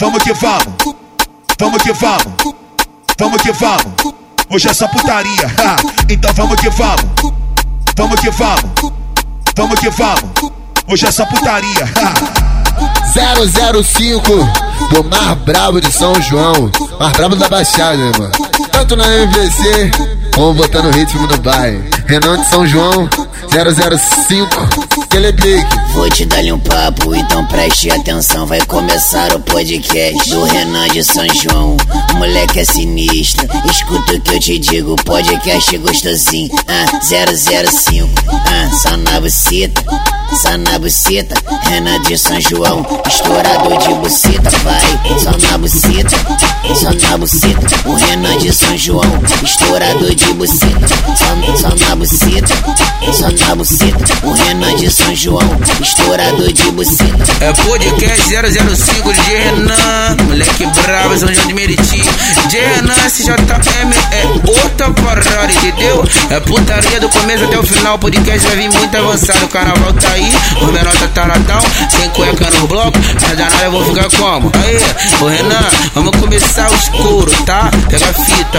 Vamos que vamos, vamos que vamos, vamos que vamos. Hoje é só putaria, ha. então vamos que vamos, vamos que vamos, vamos que vamos. Hoje é só putaria, ha. 005, o mais brabo de São João, mais brabo da Baixada, mano. Tanto na MVC, como botando ritmo no bairro. Renan de São João, 005, Telepique. Vou te dar um papo, então preste atenção. Vai começar o podcast do Renan de São João. Moleque é sinistro, escuta o que eu te digo. Podcast gostosinho, ah, 005, ah, só na buceta, só. Renan de São João, estourador de buceta, vai, só na buceta, só na buceta. O Renan de São João, estourador de buceta, só, só na buceta, só na buceta. O Renan de São João, estourador de buceta. É podcast 005 de Renan, moleque bravo, São João de Meriti. De Renan, SJM é outra parada, entendeu? É putaria do começo até o final. O podcast vai vir muito avançado. O carnaval tá aí, o menor tá taradão, sem cueca no bloco. Mas danada eu vou ficar como? Aí, o Renan, vamos começar o escuro, tá? Pega a fita.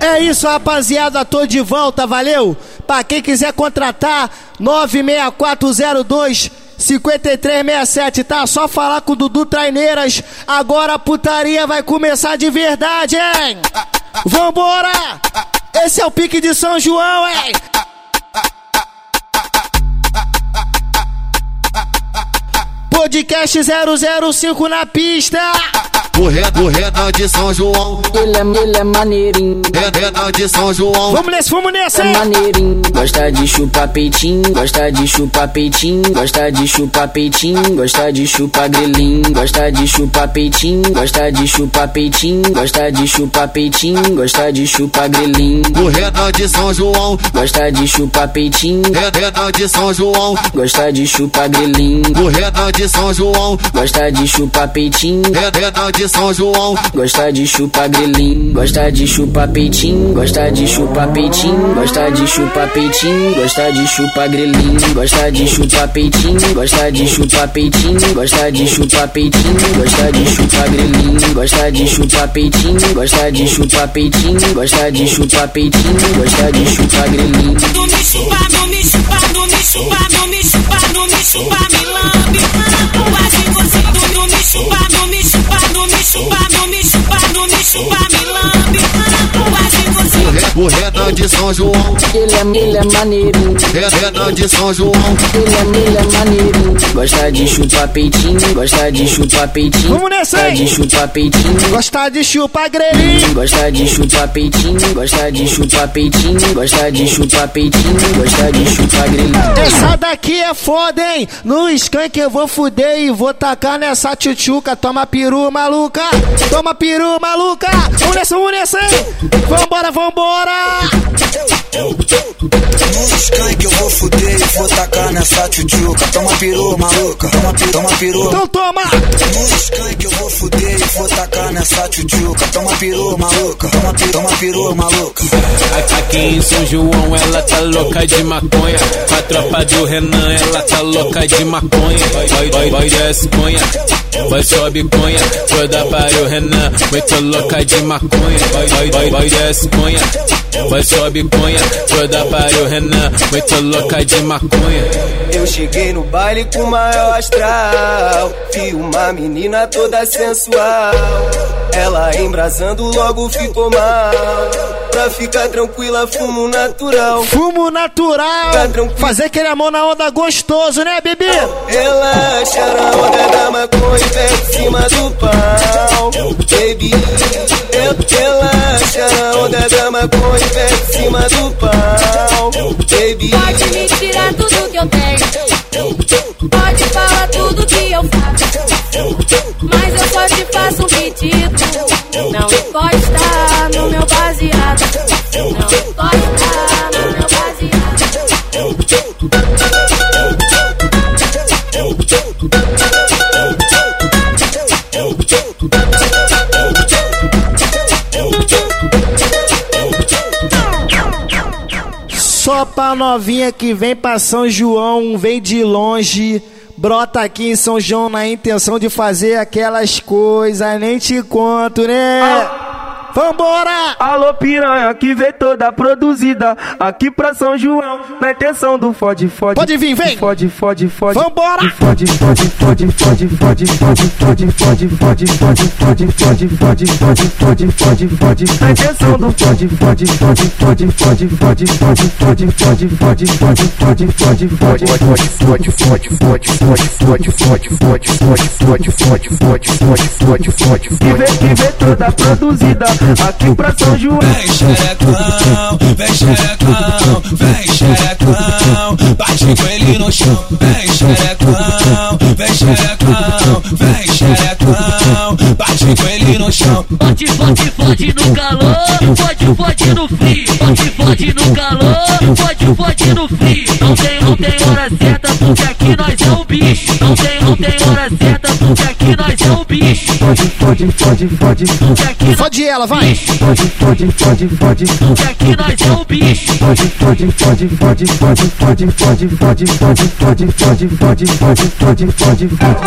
É isso, rapaziada. Tô de volta, valeu? Pra quem quiser contratar, 96402 5367, tá? Só falar com o Dudu Traineiras. Agora a putaria vai começar de verdade, hein? Vambora! Esse é o pique de São João, hein? Podcast 005 na pista. O Renan, o Renan de São João, Ele é, ele é maneirinho, Renan de São João. Vamos nesse, vamos nesse, é maneirinho. Gosta de chupar peitinho, gosta de chupar peitinho, gosta de chupar peitinho, gosta de chupar grelhinho, gosta de chupar peitinho, gosta de chupar peitinho, gosta de chupar peitinho, gosta de chupar grelhinho, O Renan de São João, gosta de chupar peitinho, Renan de São João. gosta de chupar grelhinho, O Renan de São João, gosta de chupar peitinho, Renan de São João. Gosta de chupar grelhinho, gosta de chupar peitinho, gosta de chupar peitinho, gosta de chupar peitinho, gosta de chupar grelhinho, gosta de chupar peitinho, gosta de chupar peitinho, gosta de chupar peitinho, gosta de chupar grelhinho, gosta de chupar peitinho, gosta de chupar peitinho, gosta de chupar peitinho, gosta de chupar grelhinho. Não me chupa, não me chupa, não me chupa, não me chupa, me chupa, me lambe. Quase você me chupa, não me chupa, não me chupa, não me chupa, não me chupa, me lambe. O Renan de São João, Ele é, ele é maneirinho, Renan de São João. ele é, ele é maneirinho. Gosta de chupar peitinho, gosta de chupar peitinho, Vamos nessa, gosta hein? de chupar peitinho. Gostar de chupar grelhinho. Gosta de chupar peitinho, gosta de chupar peitinho, gosta de chupar peitinho, gosta de chupar grelhinho. Essa daqui é foda, hein? No skunk eu vou fuder e vou tacar nessa tchutchuca. Toma peru, maluca. Toma peru, maluca. Vamos nessa, vamos nessa, hein? Vambora, vambora. No skunk eu vou fuder e vou tacar nessa tchutchuca. Toma peru, maluca. Toma, pi- toma peru. Então toma. No skunk eu vou fuder e vou tacar nessa tchutchuca. Toma peru, maluca. Toma, pi- toma peru, maluca. Aqui em São João ela tá louca de maconha. A tropa do Renan ela tá louca de maconha. Vai, vai, vai desce conha, vai sobe conha. Toda para o Renan, muito louca de maconha. Vai, vai, vai, vai desce conha, vai sobe conha. Toda para o Renan, muito louca de maconha. Eu cheguei no baile com maior astral. Vi uma menina toda sensual. Ela embrasando logo ficou mal. Pra ficar tranquila, fumo natural. Fumo natural. Fazer aquele amor na onda gostoso, né, bebê? Relaxa na onda da maconha e pé em cima do pau. Baby, eu relaxa na onda da maconha e pé em cima do pau. Baby, Pode me tirar tudo que eu tenho. Pode falar tudo que eu faço. Mas eu só te faço um pedido. Não encosta no meu baseado. Não no Pra novinha que vem pra São João, vem de longe. brota aqui em São João na intenção de fazer aquelas coisas, nem te conto, né? Vambora! Alô piranha que vem toda produzida aqui pra São João na intenção do fode fode. Pode vir, vem! Fode fode fode. Vambora! Fode fode fode fode fode fode fode fode fode fode fode fode fode fode fode fode fode na intenção do fode fode fode fode fode fode fode fode fode fode fode fode fode fode fode Fode, fode, fode, fode, fode, fode, fode, fode, fode, fode, fode, fode, fode, fode, fode, que vem que vem toda produzida aqui pra São João. Vem xerecão, vem xerecão, vem xerecão, bate com ele no chão. Vem xerecão, vem xerecão, vem xerecão, bate com ele no chão. Fode, fode, fode no calor, fode, fode no frio. Fode, fode no calor, fode, fode no frio. Não tem, não tem hora certa, porque aqui nós é o bicho. Não tem, não tem hora certa, porque aqui nós é o bicho. Fode fode fode fode nós Fode ela, vai! fode fode fode fode aqui nós é o bicho. Fode fode fode fode fode fode fode fode fode fode fode fode fode fode fode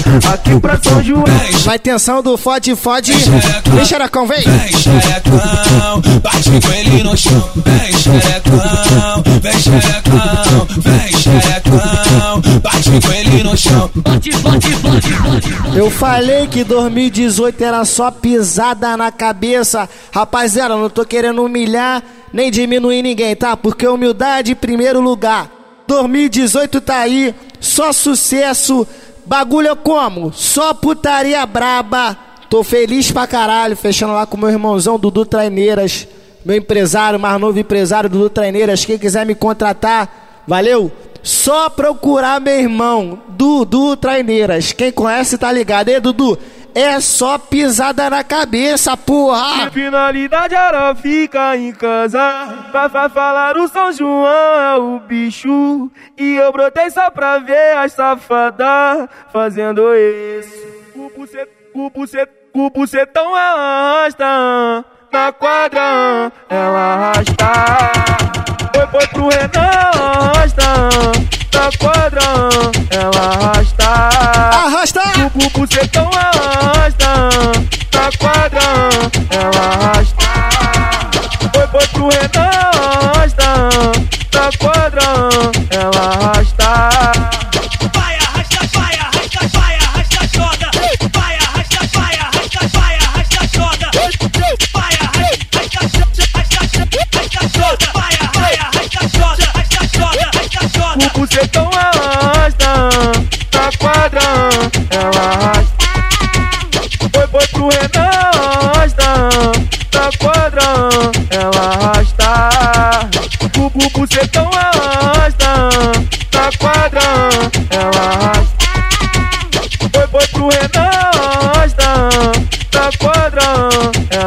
aqui pra São João Na intenção do fode, fode. Vem, xerecão, vem! Vem xerecão, bate com ele no chão. Vem xerecão, vem xerecão, vem xerecão, bate com ele no chão. Eu falei que 2018 era só pisada na cabeça. Rapaziada, não tô querendo humilhar nem diminuir ninguém, tá? Porque humildade em primeiro lugar. 2018 tá aí, só sucesso. Bagulho é como? Só putaria braba. Tô feliz pra caralho, fechando lá com meu irmãozão Dudu Traineiras, meu empresário, mais novo empresário Dudu Traineiras. Quem quiser me contratar, valeu? Só procurar meu irmão, Dudu Traineiras. Quem conhece tá ligado, hein, Dudu? É só pisada na cabeça, porra! Finalidade era ficar em casa. Pra, pra falar o São João é o bicho. E eu brotei só pra ver as safadas Fazendo isso. O bucet, o bucet, o bucetão ela arrasta Na quadra. Ela arrasta Foi, foi pro Renan arrasta Na quadra ela arrasta. Arrasta! o bucetão arrasta. Na quadra ela arrasta. Foi, foi pro Renan arrasta. Na quadra ela arrasta O bucetão arrasta Na quadra ela arrasta. Foi, foi pro Renan arrasta Na quadra ela arrasta. O bu- bucetão arrasta Na quadra ela arrasta. Foi, foi pro Renan arrasta Na quadra ela arrasta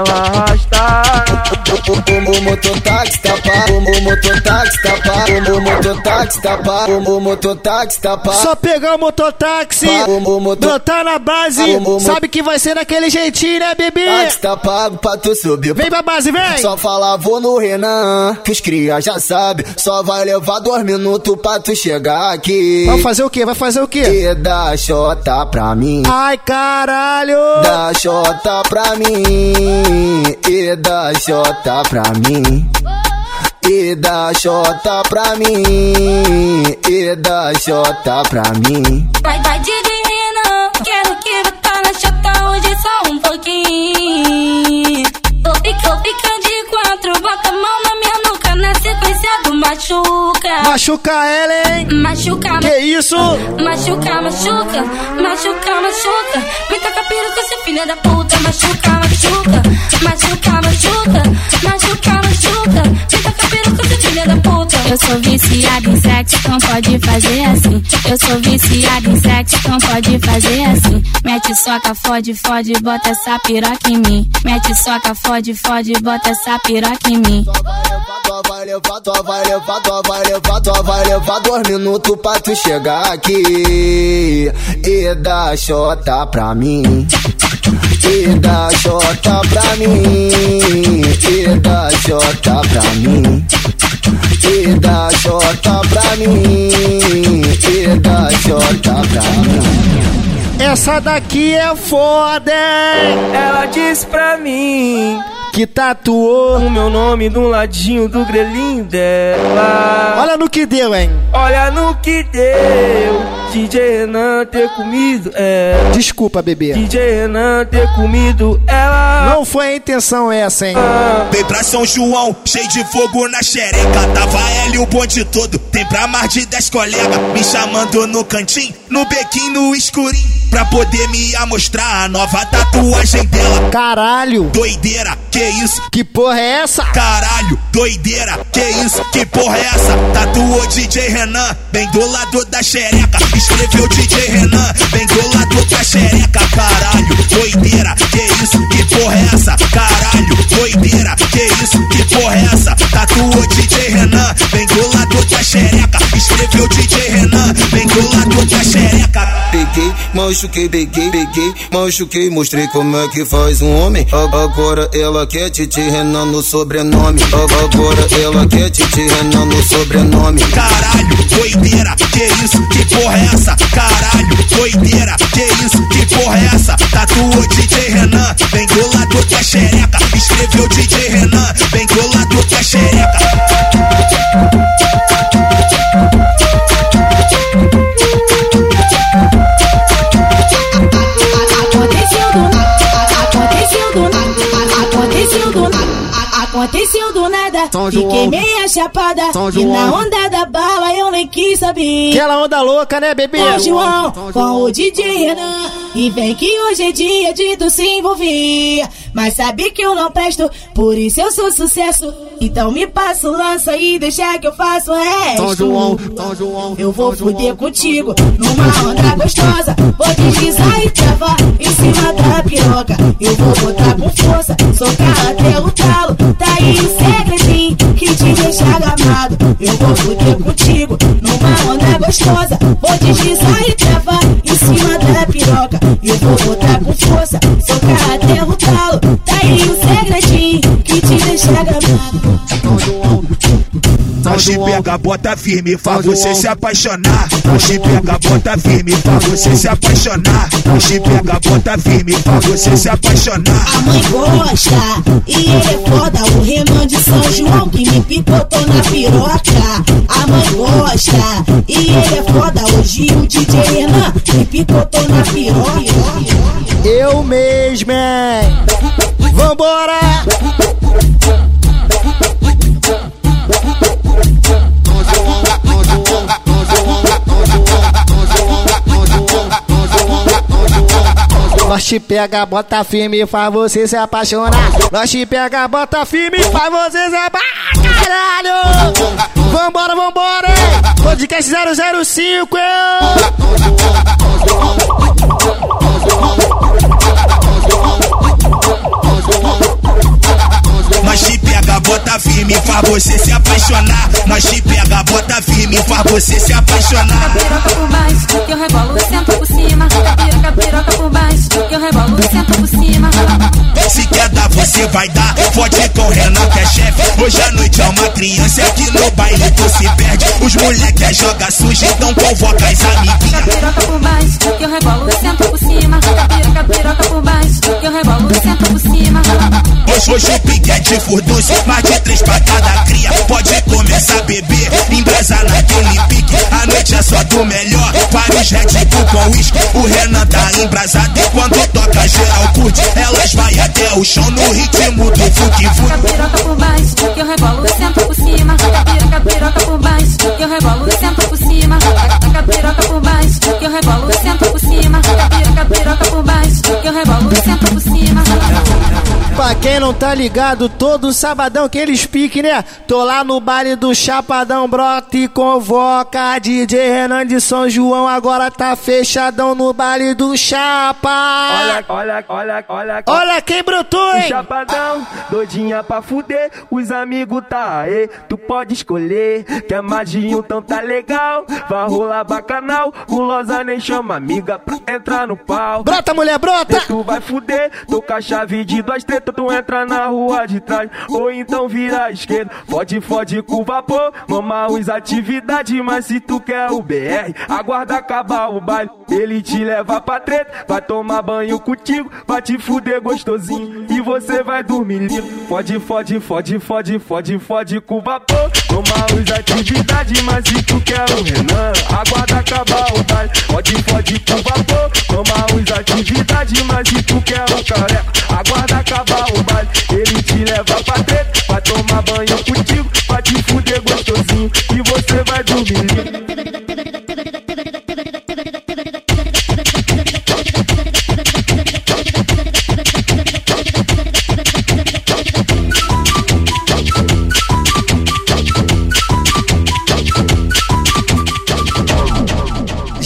O mototáxi tá pá, o mototáxi tá pá, o mototáxi tá pá, o mototáxi tá pá. Só pegar o mototáxi, brotar na base, sabe que vai ser daquele jeitinho, né, bebê? táxi tá pago pra tu subir. Vem pra base, vem! Só falar vou no Renan, que os cria já sabe. Só vai levar dois minutos pra tu chegar aqui. Vai fazer o quê? Vai fazer o quê? E dá xota pra mim. Ai, caralho! Dá xota pra mim. E dá xota pra mim. E dá xota pra mim. E dá xota pra mim. Vai, vai de machuca. Machuca ela, hein? Machuca, Que isso? machuca, machuca, machuca, machuca. Me taca peruca, seu filho da puta. Machuca, machuca, machuca, machuca, machuca, machuca. Me taca peruca, seu filho da puta. Eu sou viciada em sexo, então pode fazer assim. Eu sou viciada em sexo, então pode fazer assim. Mete soca, fode, fode, bota essa piroca em mim. Mete soca, fode, fode, bota essa piroca em mim. Vai levar, tu vai levar, tu vai levar, tu vai levar dois minutos pra tu chegar aqui e dar xota pra mim. E dar xota pra mim, e dar xota pra mim. E dar xota pra mim, e dar xota pra mim. Essa daqui é foda, hein? Ela disse pra mim Que tatuou. o meu nome do ladinho do grelhinho dela. Olha no que deu, hein? Olha no que deu. DJ Renan ter comido ela. Desculpa, bebê. DJ Renan ter comido ela. Não foi a intenção essa, hein? Vem pra São João, cheio de fogo na xereca. Tava ela e o bonde todo. Tem pra mais de 10 colegas. Me chamando no cantinho, no bequinho, no escurinho. Pra poder me amostrar a nova tatuagem dela. Caralho. Doideira, que isso? Que porra é essa? Caralho, doideira, que isso? Que porra é essa? Tatuou DJ Renan, bem do lado da xereca. Escreveu DJ Renan, bem do lado da xereca. Caralho, doideira, que isso? Que porra é essa? Caralho, doideira, que isso? Que porra é essa? Tatuou DJ Renan, bem do lado da xereca. Escreveu DJ Renan, bem do lado da xereca. Peguei, machuquei, peguei, peguei, machuquei, mostrei como é que faz um homem. Agora ela quer Titi Renan no sobrenome. Agora ela quer Titi Renan no sobrenome. Caralho, doideira, que isso? Que porra é essa? Caralho, doideira, que isso? Que porra é essa? Tatuou DJ Renan, bem do lado da xereca. Escreveu DJ Renan, bem do lado da xereca. Aconteceu do nada. São Fiquei João. meia chapada São e na onda da bala eu nem quis saber. Aquela onda louca, né, bebê? São João com o DJ Renan E vem que hoje é dia de tu se envolver Mas sabe que eu não presto, por isso eu sou sucesso Então me passa o lança e deixa que eu faço o resto São João, São João. eu vou fuder contigo numa onda gostosa. Vou deslizar e travar em cima da piroca. Eu vou botar com força, socar até o talo. Tá aí o segredinho que te deixa gamado. Eu vou fuder contigo numa onda gostosa. Vou deslizar e travar em cima da piroca. Eu vou botar com força, socar até o talo. Tá aí o segredinho que te deixa gamado. Te pega, bota firme, faz você se apaixonar. Te pega, bota firme, faz você se apaixonar. Te pega, bota firme, faz você se apaixonar. A mãe gosta e ele é foda. O Renan de São João que me picotou na piroca. A mãe gosta e ele é foda. Hoje o DJ Renan me picotou na piroca. Eu mesmo, hein? Vambora! Nós te pega, bota firme, faz você se apaixonar. Nós te pega, bota firme, faz você se apaixonar. Caralho! Vambora, vambora! hein? Podcast 005, eu! Bota firme, faz você se apaixonar. Nós te pega, bota firme, faz você se apaixonar. Piroca por baixo, que eu rebolo, senta por cima. Piroca, piroca por baixo, que eu rebolo, senta por cima. Se quer dar, você vai dar. Fode com o Renan que é chefe. Hoje à noite é uma criança aqui no baile tu se perde. Os moleque é joga sujo, então convoca as amiguinhas. Piroca por baixo, que eu rebolo, senta por cima. Piroca, piroca por baixo, que eu rebolo, senta por cima. Hoje, hoje o pique é de furdunço, mais de três pra cada cria. Pode começar a beber, embrasa naquele pique. A noite é só do melhor. Vários Red Bull com uísque. O Renan tá embrasado e quando toca geral curte. Elas vai até o chão no ritmo do funk funk. Capiroca por baixo, que eu rebolo sempre por cima. Capiroca, piroca por baixo, que eu rebolo sempre por cima. Capirota por baixo, que eu rebolo sempre por cima. Capiroca, piroca por baixo, que eu rebolo sempre por cima tá ligado? Todo sabadão que eles piquem, né? Tô lá no baile do Chapadão, brota e convoca. DJ Renan de São João agora tá fechadão no baile do Chapa. Olha, olha, olha, olha. Olha quem brotou, O hein? chapadão, doidinha pra fuder, os amigos tá aí, tu pode escolher, quer mais de um, então tá legal, vai rolar bacanal, gulosa nem chama amiga pra entrar no pau. Brota, mulher, brota! Tu vai fuder, tô com a chave de duas tetas, tu entra na rua de trás, ou então vira à esquerda, fode, fode com vapor, mama os atividades, mas se tu quer o BR, aguarda acabar o baile, ele te leva pra treta, vai tomar banho contigo, vai te fuder gostosinho, e você vai dormir lindo, fode, fode, fode, fode, fode, fode com vapor, toma os atividades, mas se tu quer o Renan, aguarda acabar o baile, fode, fode com vapor, toma os atividades, mas se tu quer o careca, aguarda acabar o baile, ele te leva pra treta, vai tomar banho contigo, vai te fuder gostosinho, e você vai dormir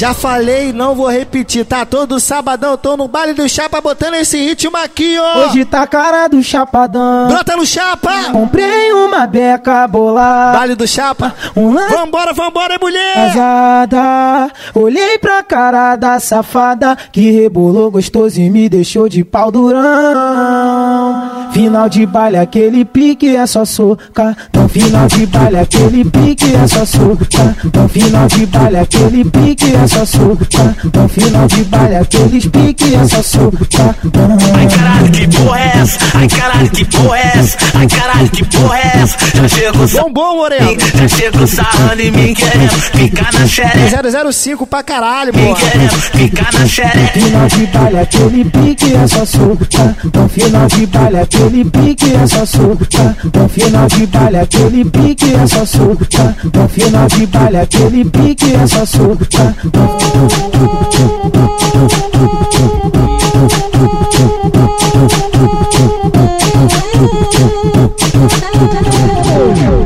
Já falei, não vou repetir, tá? Todo sabadão tô no baile do Chapa botando esse ritmo aqui, ó. Hoje tá a cara do chapadão. Brota no Chapa! Comprei uma beca bolada. Baile do Chapa. Um lance Vambora, vambora, mulher! casada. Olhei pra cara da safada que rebolou gostoso e me deixou de pau durão. Final de baile, aquele pique é só soca. No final de baile, aquele pique é só soca. No final de baile, aquele pique é só soca. No final de baile, aqueles pique é só soca. Ai caralho, que porra é essa? Ai caralho, que porra é essa? Ai caralho, que porra é essa? Já chego Bombom, Moreno! já chego sarrando em mim querendo ficar na xereca. 005 pra caralho, porra! querendo ficar na xereca. Final de baile, aquele pique é só soca. No final de baile, aquele pique é só soca. No final de baile, aquele pique é só soca. No final de baile, aquele pique é só soca.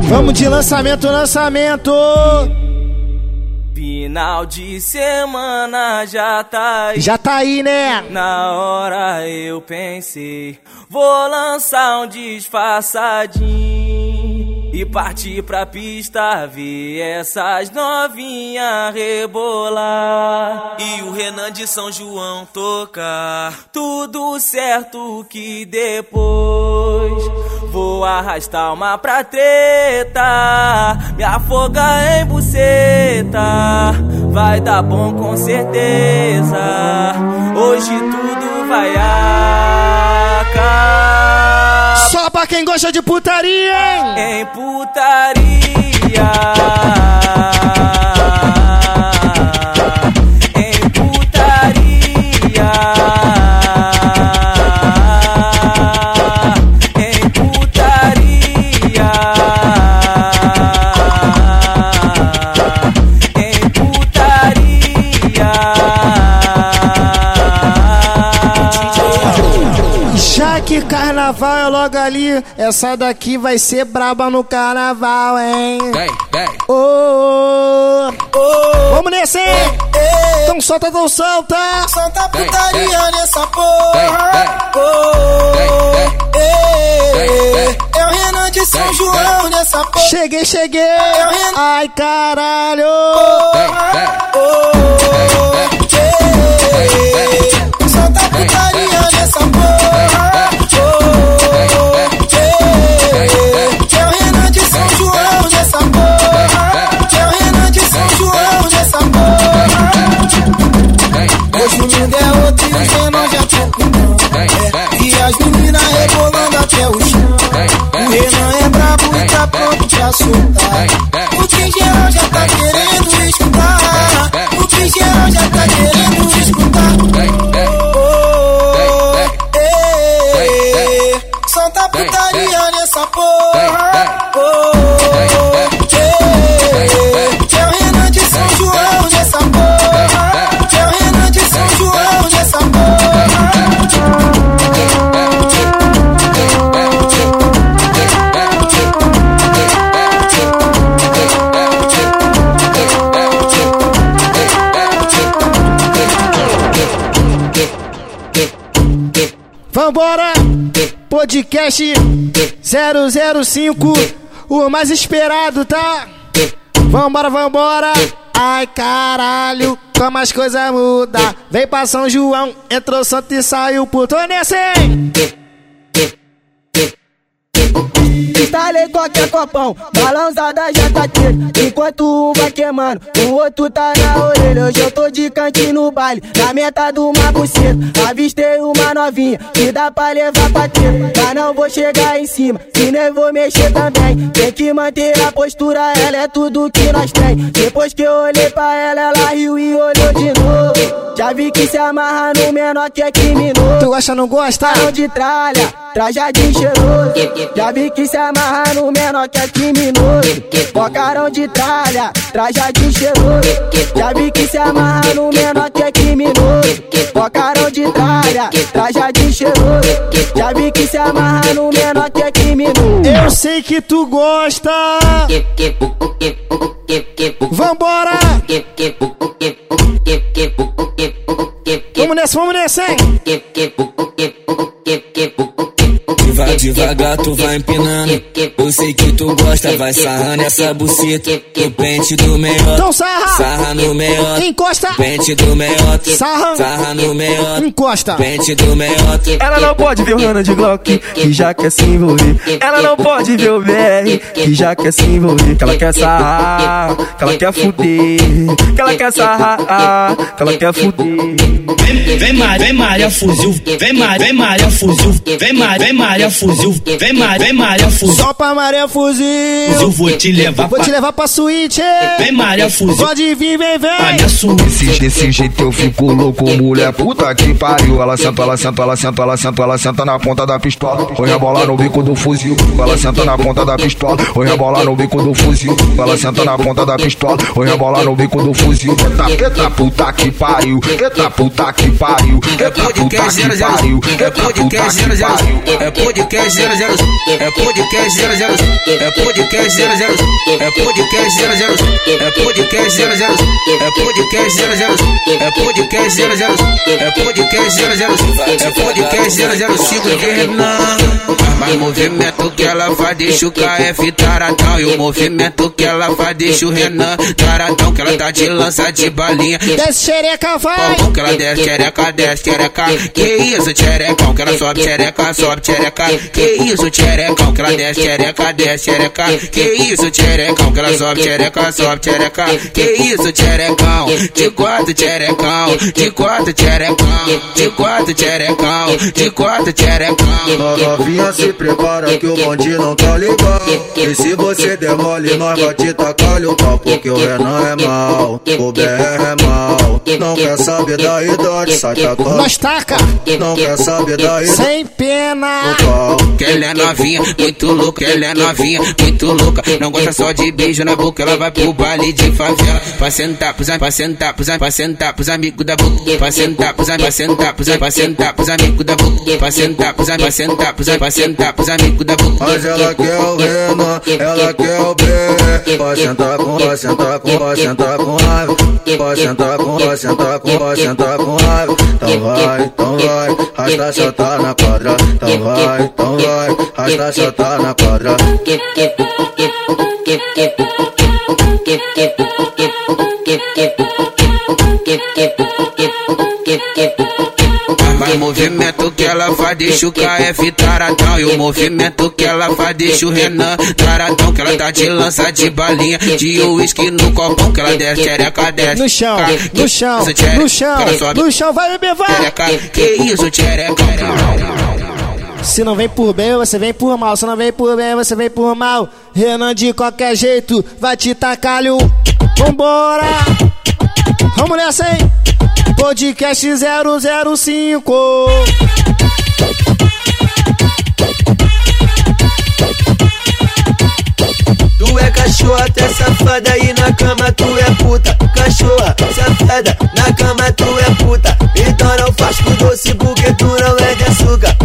Vamos de lançamento, lançamento! Final de semana já tá aí. Já tá aí, né? Na hora eu pensei, vou lançar um disfarçadinho e partir pra pista ver essas novinhas rebolar. E o Renan de São João tocar, tudo certo que depois vou arrastar uma pra treta, me afogar em buceta, vai dar bom com certeza. Hoje tudo vai acabar. Só pra quem gosta de putaria, hein? Em putaria. Carnaval é logo ali, essa daqui vai ser braba no carnaval, hein? Vem, vem. Ô, ô, Vamos nesse, hein? Então solta, então solta! Santa putaria vem. nessa porra. vem. Oh, ei. É o Renan de São Vem, João nessa porra. Cheguei, cheguei! Ai, caralho! Vem. Santa putaria nessa porra. Hoje o mundo é outro e o Renan já tá E as meninas rebolando até o chão. O Renan é brabo e tá pronto pra soltar. O que geral já tá querendo podcast 005, o mais esperado, tá? Vambora, vambora. Ai caralho, como as coisas mudam. Vem pra São João, entrou santo e saiu puto. Instalei qualquer copão, balançada já tá tiro. Enquanto um vai queimando, o outro tá na orelha. Hoje eu tô de cantinho no baile, na meta de uma buceta. Avistei uma novinha, que dá pra levar pra ter. Mas não vou chegar em cima, se nem vou mexer também. Tem que manter a postura, ela é tudo que nós tem. Depois que eu olhei pra ela, ela riu e olhou de novo. Já vi que se amarra no menor que é criminoso. Tu gosta, não gosta? Carão de tralha, trajadinho cheiroso. Já vi que se amarra no menor que é criminoso. Bocarão de tralha, trajadinho cheiroso. Já vi que se amarra no menor que é criminoso. Bocarão de tralha, trajadinho cheiroso. Já vi que se amarra no menor que é criminoso. Eu sei que tu gosta. Vambora! Vamos nessa, vamos nessa, hein? Deva, devagar tu vai empinando. Eu sei que tu gosta, vai sarrando essa buceta. No pente do meiota. Então sarra. Sarra no meiota. Encosta. Pente do meiota. Sarra. Sarra no meiota. Encosta. Pente do meiota. Ela não pode ver o Rana de Glock, que já quer se envolver. Ela não pode ver o BR, que já quer se envolver. Que ela quer sarrar, que ela quer fuder. Que ela quer sarrar, que ela quer fuder. Vem, vem Maria, vem Maria fuzil, vem Maria, vem Maria fuzil, vem Maria, vem Maria fuzil, vem Maria, vem Maria fuzil. Só pra Maria Fuzil. Eu vou te levar Vou pra te levar pra suíte. Vem Maria fuzil, Pode vir, vem, vem. minha suíte. Desse, desse jeito eu fico louco, mulher puta que pariu. Ela senta, ela senta, ela senta, ela senta, ela senta na ponta da pistola. Foi rebolar no bico do fuzil. Ela senta na ponta da pistola. Foi rebolar no bico do fuzil. Ela senta na ponta da pistola. Foi rebolar no bico do fuzil. Eita, eita puta que pariu. Eita puta que pariu. É Eita puta que 00 pariu. É Eita puta que 00 pariu. É podcast 00 É podcast 00 É podcast 00 É podcast 00 É podcast 00 É podcast 00 É podcast 00 É podcast 00 É podcast 005 de Renan. Mas o movimento que ela faz deixa o KF taradão. E o movimento que ela faz deixa o Renan taradão. Que ela tá de lança de balinha. Desce xereca, vai. Que ela desce, xereca, desce, xereca. Que isso, xerecão, que ela sobe, xereca, sobe, xereca. Que isso, xerecão, que ela desce, xereca, desce, xereca. Que isso, xerecão, que ela sobe, xereca, sobe, xereca. Que isso, xerecão, de quatro, xerecão, de quatro, xerecão, de quatro, xerecão, de quatro, xerecão. Novinha se prepara que o bonde não tá ligado E se você der mole, nós vai te tacar o pau Porque o Renan é mal, o BR é mal Não quer saber da idade, sai tacando Nós taca. Não quer saber da idade, Sem pena. Que ela é novinha, muito louca, ela é novinha, muito louca. Não gosta só de beijo na boca, ela vai pro baile de favela. Pra sentar pros, pra sentar pros, pra sentar pros amigos da boca. Pra sentar pros, pra sentar pros, pra sentar pros amigos da boca. Pra sentar pros, pra sentar pros, pra sentar pros amigos da boca. Mas ela quer o Renan, ela quer o BR Vai sentar com, vai sentar com, vai sentar com raiva Vai sentar com, vai sentar com, vai sentar com raiva Então vai, então vai, rasta só tá na quadra Então vai, então vai, rasta só tá na quadra Mas o movimento que ela faz deixa o KF taradão. E o movimento que ela faz deixa o Renan taradão. Que ela tá de lança de balinha, de uísque no copão. Que ela desce, xereca, desce. No chão, no chão, no chão, no chão, vai beber, vai. Que isso, xereca. Se não vem por bem, você vem por mal. Se não vem por bem, você vem por mal. Renan de qualquer jeito vai te tacar-lhe um. Vambora! Vamos nessa, hein? Podcast 005. Tu é cachorra, tu é safada e na cama tu é puta. Cachorra, safada, na cama tu é puta. Então não faz com doce porque tu não é de açúcar.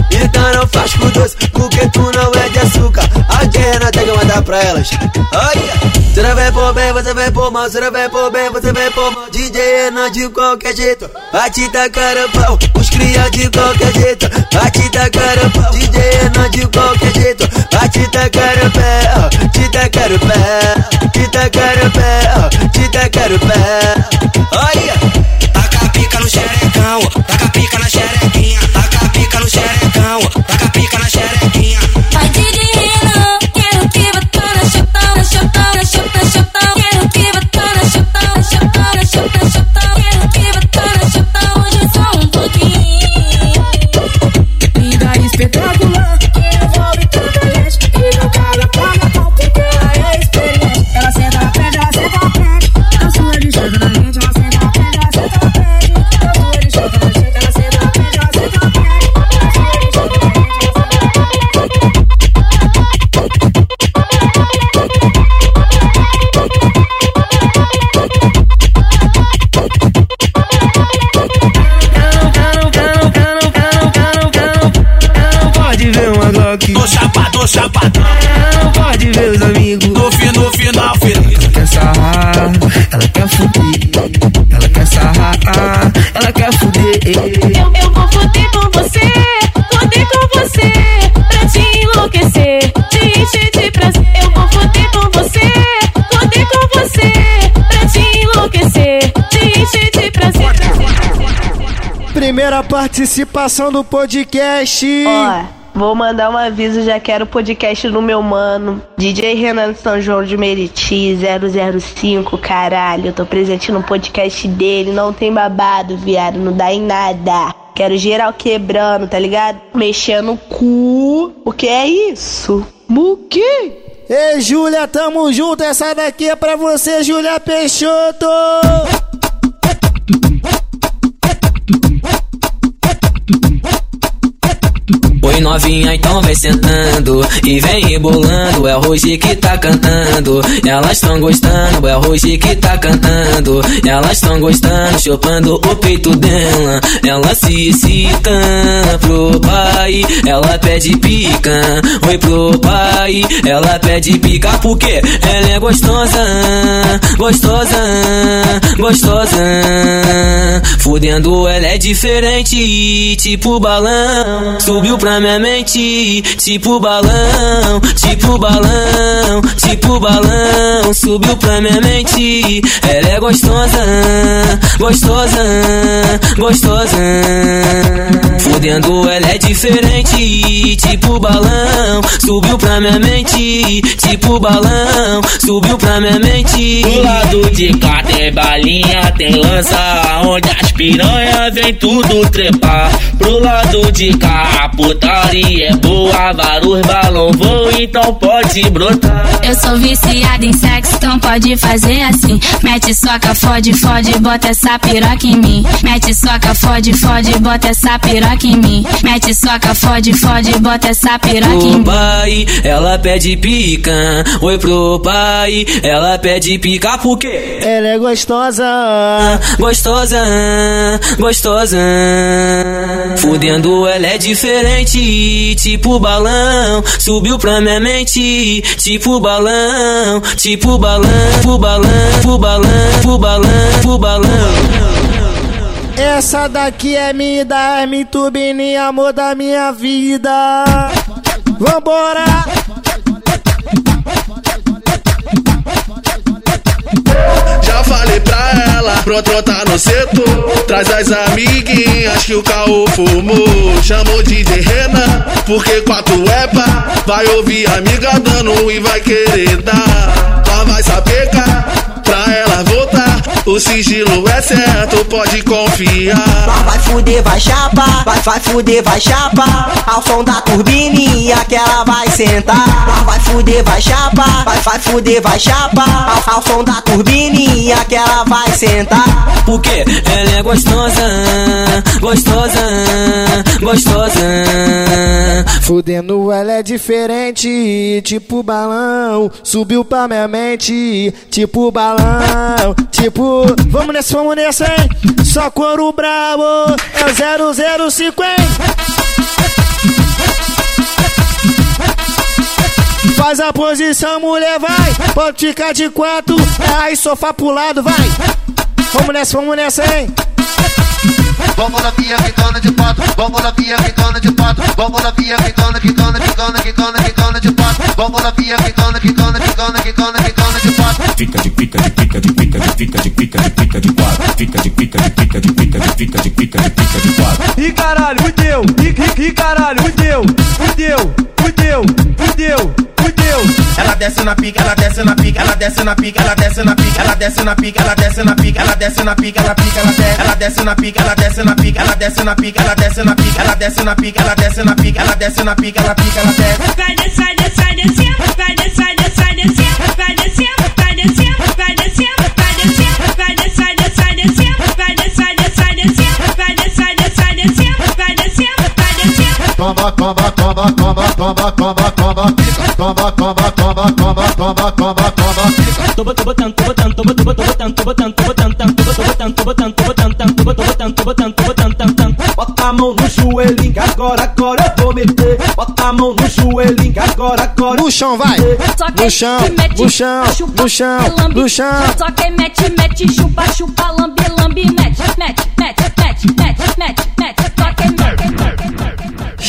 Não frasco doce, porque tu não é de açúcar. Aqui é Renata que mandar pra elas. Olha, você não vem por bem, você vem por mal, você não vem por bem, você vem por mal. DJ Renan de qualquer jeito, vai te a pau. Os cria de qualquer jeito, vai te a pau. DJ Renan de qualquer jeito, vai te tacar o pé, ó, te tacar o pé, te tacar o pé, ó, te tacar o pé. Olha. Taca a pica no xerecão, taca a pica na xerequinha, taca a xerecão, taca a pica na xerequinha. Glock. Tô chapado, tô chapadão. Não pode ver os amigos. No fim, no final, filho. Ela quer sarrar, ela quer fuder. Ela quer sarrar, ela quer fuder. Eu, eu vou foder com você, foder com você, pra te enlouquecer, te encher de prazer. Eu vou foder com você, foder com você, pra te enlouquecer, te encher de prazer. Primeira participação do podcast. Ó, vou mandar um aviso, já quero o podcast no meu mano. DJ Renan São João de Meriti, 005, caralho. Eu tô presente no podcast dele, não tem babado, viado, não dá em nada. Quero geral quebrando, tá ligado? Mexendo o cu. O que é isso? Muque? Ei, Júlia, tamo junto. Essa daqui é pra você, Júlia Peixoto. Oi novinha, então vem sentando e vem rebolando. É o Rogi que tá cantando, elas tão gostando. É o Rogi que tá cantando, elas tão gostando. Chupando o peito dela, ela se excita pro pai. Ela pede pica, oi pro pai. Ela pede pica porque ela é gostosa, gostosa, gostosa. Fudendo, ela é diferente, tipo balão. Subiu pra minha mente, tipo balão, tipo balão, tipo balão. Subiu pra minha mente, ela é gostosa, gostosa, gostosa. Fudendo, ela é diferente, tipo balão. Subiu pra minha mente, tipo balão. Subiu pra minha mente. Do lado de cá tem balinha, tem lança, onde as piranha vem tudo trepar. Pro lado de cá a putaria é boa, vários balão voam, então pode brotar. Eu sou viciada em sexo, então pode fazer assim. Mete soca, fode, fode, bota essa piroca em mim. Mete soca, fode, fode, bota essa piroca em mim. Mete soca, fode, fode, bota essa piroca em Pro mim. pai, ela pede pica. Oi pro pai, ela pede pica porque ela é gostosa, gostosa, gostosa. Fudendo, ela é diferente, tipo balão. Subiu pra minha mente, tipo balão, tipo balão, tipo balão, tipo balão, tipo balão, tipo balão. Essa daqui é minha da Herme Tubini, amor da minha vida. Vambora! Ela, pronto, tá no setor. Traz as amiguinhas que o caô fumou. Chamou de Renan, porque quatro epa. Vai ouvir a amiga dando e vai querer dar. Só vai saber, O sigilo é certo, pode confiar. Vai fuder, vai chapa, vai, vai fuder, vai chapa. Ao som da turbininha que ela vai sentar. Vai fuder, vai chapa, vai, vai fuder, vai chapa. Ao, ao som da turbininha que ela vai sentar. Porque ela é gostosa, gostosa, gostosa. Fudendo, ela é diferente, tipo balão. Subiu pra minha mente, tipo balão. Tipo, vamos nessa, vamos nessa, hein? Só couro brabo, é o 005, hein? Faz a posição, mulher, vai. Pode ficar de quatro. É aí, sofá pro lado, vai. Vamos nessa, vamos nessa, hein? Vamos na pia, quicando de pato. Vamos na pia, quicando de pato. Vamos na pia, quicando, quicando, quicando, quicando, quicando de pato. Vamos na pia, quicando, quicando, quicando, quicando, quicando de. Fica de pica, de pica, de pica, de pica, de pica, de pica de quatro. Fica de pica, de pica, de pica, de pica, de pica, de pica de quatro. Ih, caralho, fudeu. Ih, caralho, fudeu. Fudeu, fudeu, fudeu, fudeu. Ela desce na pica, ela desce na pica, ela desce na pica, ela desce na pica, ela desce na pica, ela desce na pica, ela desce na pica, ela pica, ela desce, ela desce na pica, ela desce na pica, ela desce na pica, ela desce na pica, ela desce na pica, ela desce na pica, ela desce na pica, ela pica, ela desce. Vai descer, descer, descer, Toma, toma, toma, toma, toma, toma, toma. Toma, toma, toma, toma, toma, toma, toma. Tô botando, botando, tô botando, tô botando, tô botando, tô botando, tô botando, tô botando, tô botando, tô botando, tô botando, tô botando, tô botando. Bota a mão no joelhinho, agora, agora eu vou meter. Bota a mão no joelhinho, agora, agora. No chão, vai. No chão, no chão, no chão, no chão. Só quem mete, mete, chupa, chupa, lambe, lambe, mete, mete, mete, mete, mete, mete, mete. Só quem mete.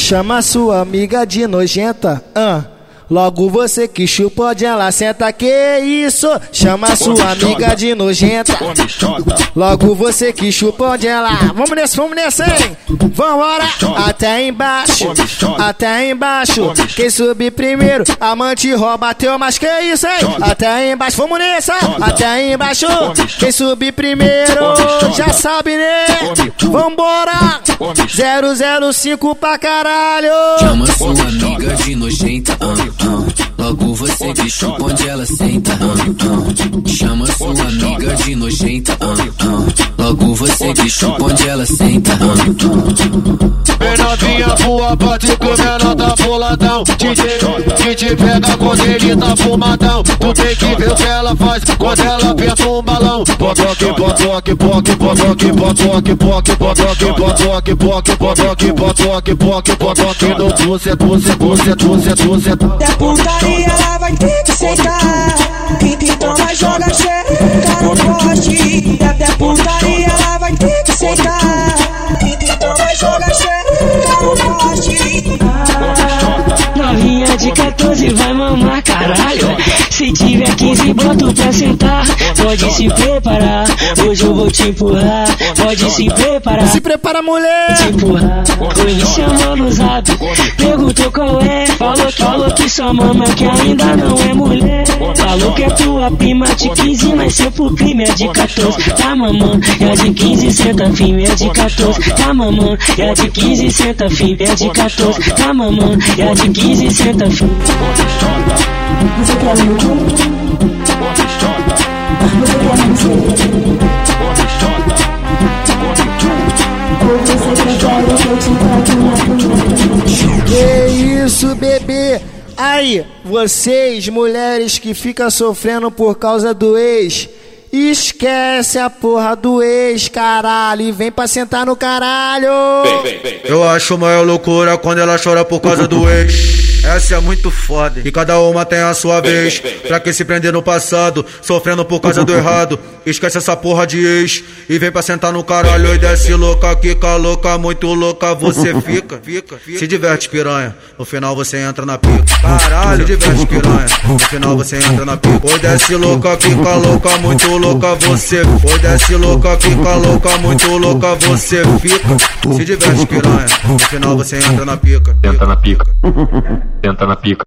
Chama sua amiga de nojenta, ah. Logo você que chupa onde ela senta, que isso? Chama sua amiga de nojenta. Logo você que chupa onde ela. Vamos nessa, vamos nessa, hein? Vambora! Até embaixo, até embaixo. Quem subir primeiro, amante rouba teu, mas que isso, hein? Até embaixo, vamos nessa! Até embaixo. Quem subir primeiro, já sabe, né? Vambora! 005 pra caralho! Chama sua amiga de nojenta, do. Logo você que chupa onde ela senta, ah, ah. Chama sua amiga de nojenta, ah, ah. Logo você que chupa onde ela senta, ah, ah. Novinha, voa, bate menor tá boladão. DJ, te pega quando ele tá fumadão. Tu tem que ver o que ela faz quando ela aperta um balão. Podoque, podoque, poque, podoque, podoque, poque, podoque, podoque, poque, podoque, podoque, poque, podoque. No tuce, tuce, tuce, tuce, tuce. É putaria, ela vai que sentar. Então vai jogar xereca no poste. Até putaria, ela vai que sentar. Então vai jogar xereca no poste. Novinha de 14 vai mamar caralho. Se tiver 15, boto pra sentar. Pode se preparar, hoje eu vou te empurrar. Pode se preparar. Se prepara, mulher! Te empurrar. Foi me chamou no zap, perguntou qual é. Falou, falou que sua mama que ainda não é mulher. Falou que é tua prima de 15, mas seu pro crime é de 14. Tá mamando, é de 15, senta firme, é de 14. Tá mamando, é de 15, senta firme, é de 14. Tá mamando, é de 15, senta Que isso, bebê? Aí, vocês, mulheres que ficam sofrendo por causa do ex, esquece a porra do ex, caralho, e vem pra sentar no caralho. Eu acho maior loucura quando ela chora por causa do ex. Essa é muito foda. E cada uma tem a sua vez. Pra que se prender no passado, sofrendo por causa do errado. Esquece essa porra de ex. E vem pra sentar no caralho e desce louca, quica louca, muito louca. Você fica, fica, fica. Se diverte, piranha. No final você entra na pica. Caralho, se diverte, piranha. No final você entra na pica. Oi, desce louca, quica louca, muito louca. Você. Oi, desce louca, quica louca, muito louca. Você fica. Se diverte, piranha. No final você entra na pica. Tenta na pica. Tenta na pica.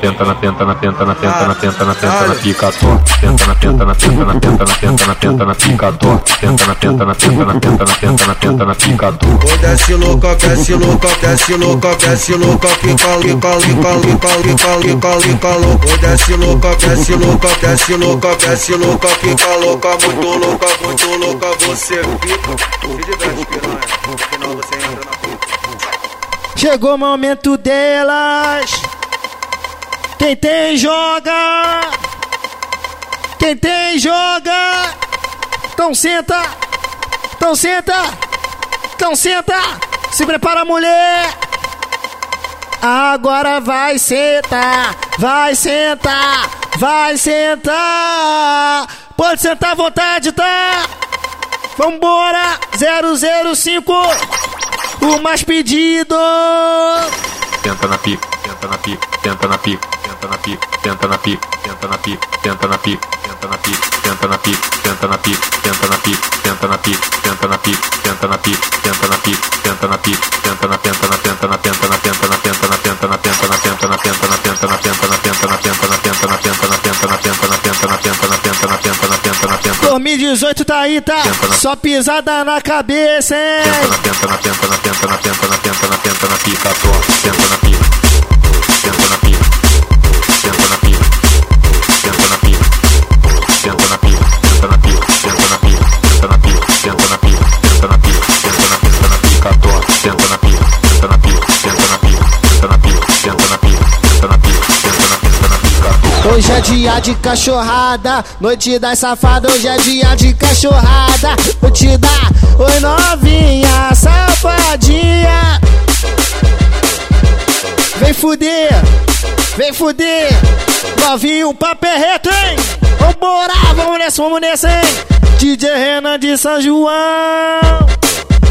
Tenta na tenta na tenta na tenta na tenta na tenta na pica tó. Tenta na tenta na tenta na tenta na tenta na tenta na pica tó. Tenta na tenta na tenta na tenta na tenta na tenta na pica tó. Desce louca, desce louca, desce louca, desce louca, fica, fica, fica, fica, fica, fica louca. Oi, desce louca, desce louca, desce louca, desce louca, fica louca, muito louca, muito louca, você fica. Se diverte, piranha. No final você entra na pica. Chegou o momento delas. Quem tem, joga. Quem tem, joga. Então senta. Então senta. Então senta. Se prepara, mulher. Agora vai sentar, vai sentar, vai sentar. Pode sentar à vontade, tá? Vambora, 005, o mais pedido. Tenta na pica, tenta na pica, tenta na pica, tenta na pica, tenta na pica, tenta na pica, tenta na pica, tenta na pica, tenta na pica, tenta na pica, tenta na pica, tenta na pica, tenta na pica, tenta na pica, tenta na pica, tenta na pica, tenta na tenta na tenta na tenta na tenta na tenta na tenta na tenta na tenta na tenta 2018 tá aí, tá? Só pisada na cabeça, hein? Tenta na, tenta na, tenta na, tenta na, tenta na, tenta na, tenta na pica, na tenta na pica. Dia de cachorrada, noite das safadas, hoje é dia de cachorrada. Vou te dar, oi novinha, safadinha. Vem fuder, vem fuder, novinho, papo é reto, hein? Vambora, vamos nessa, vamos nessa, hein? DJ Renan de São João.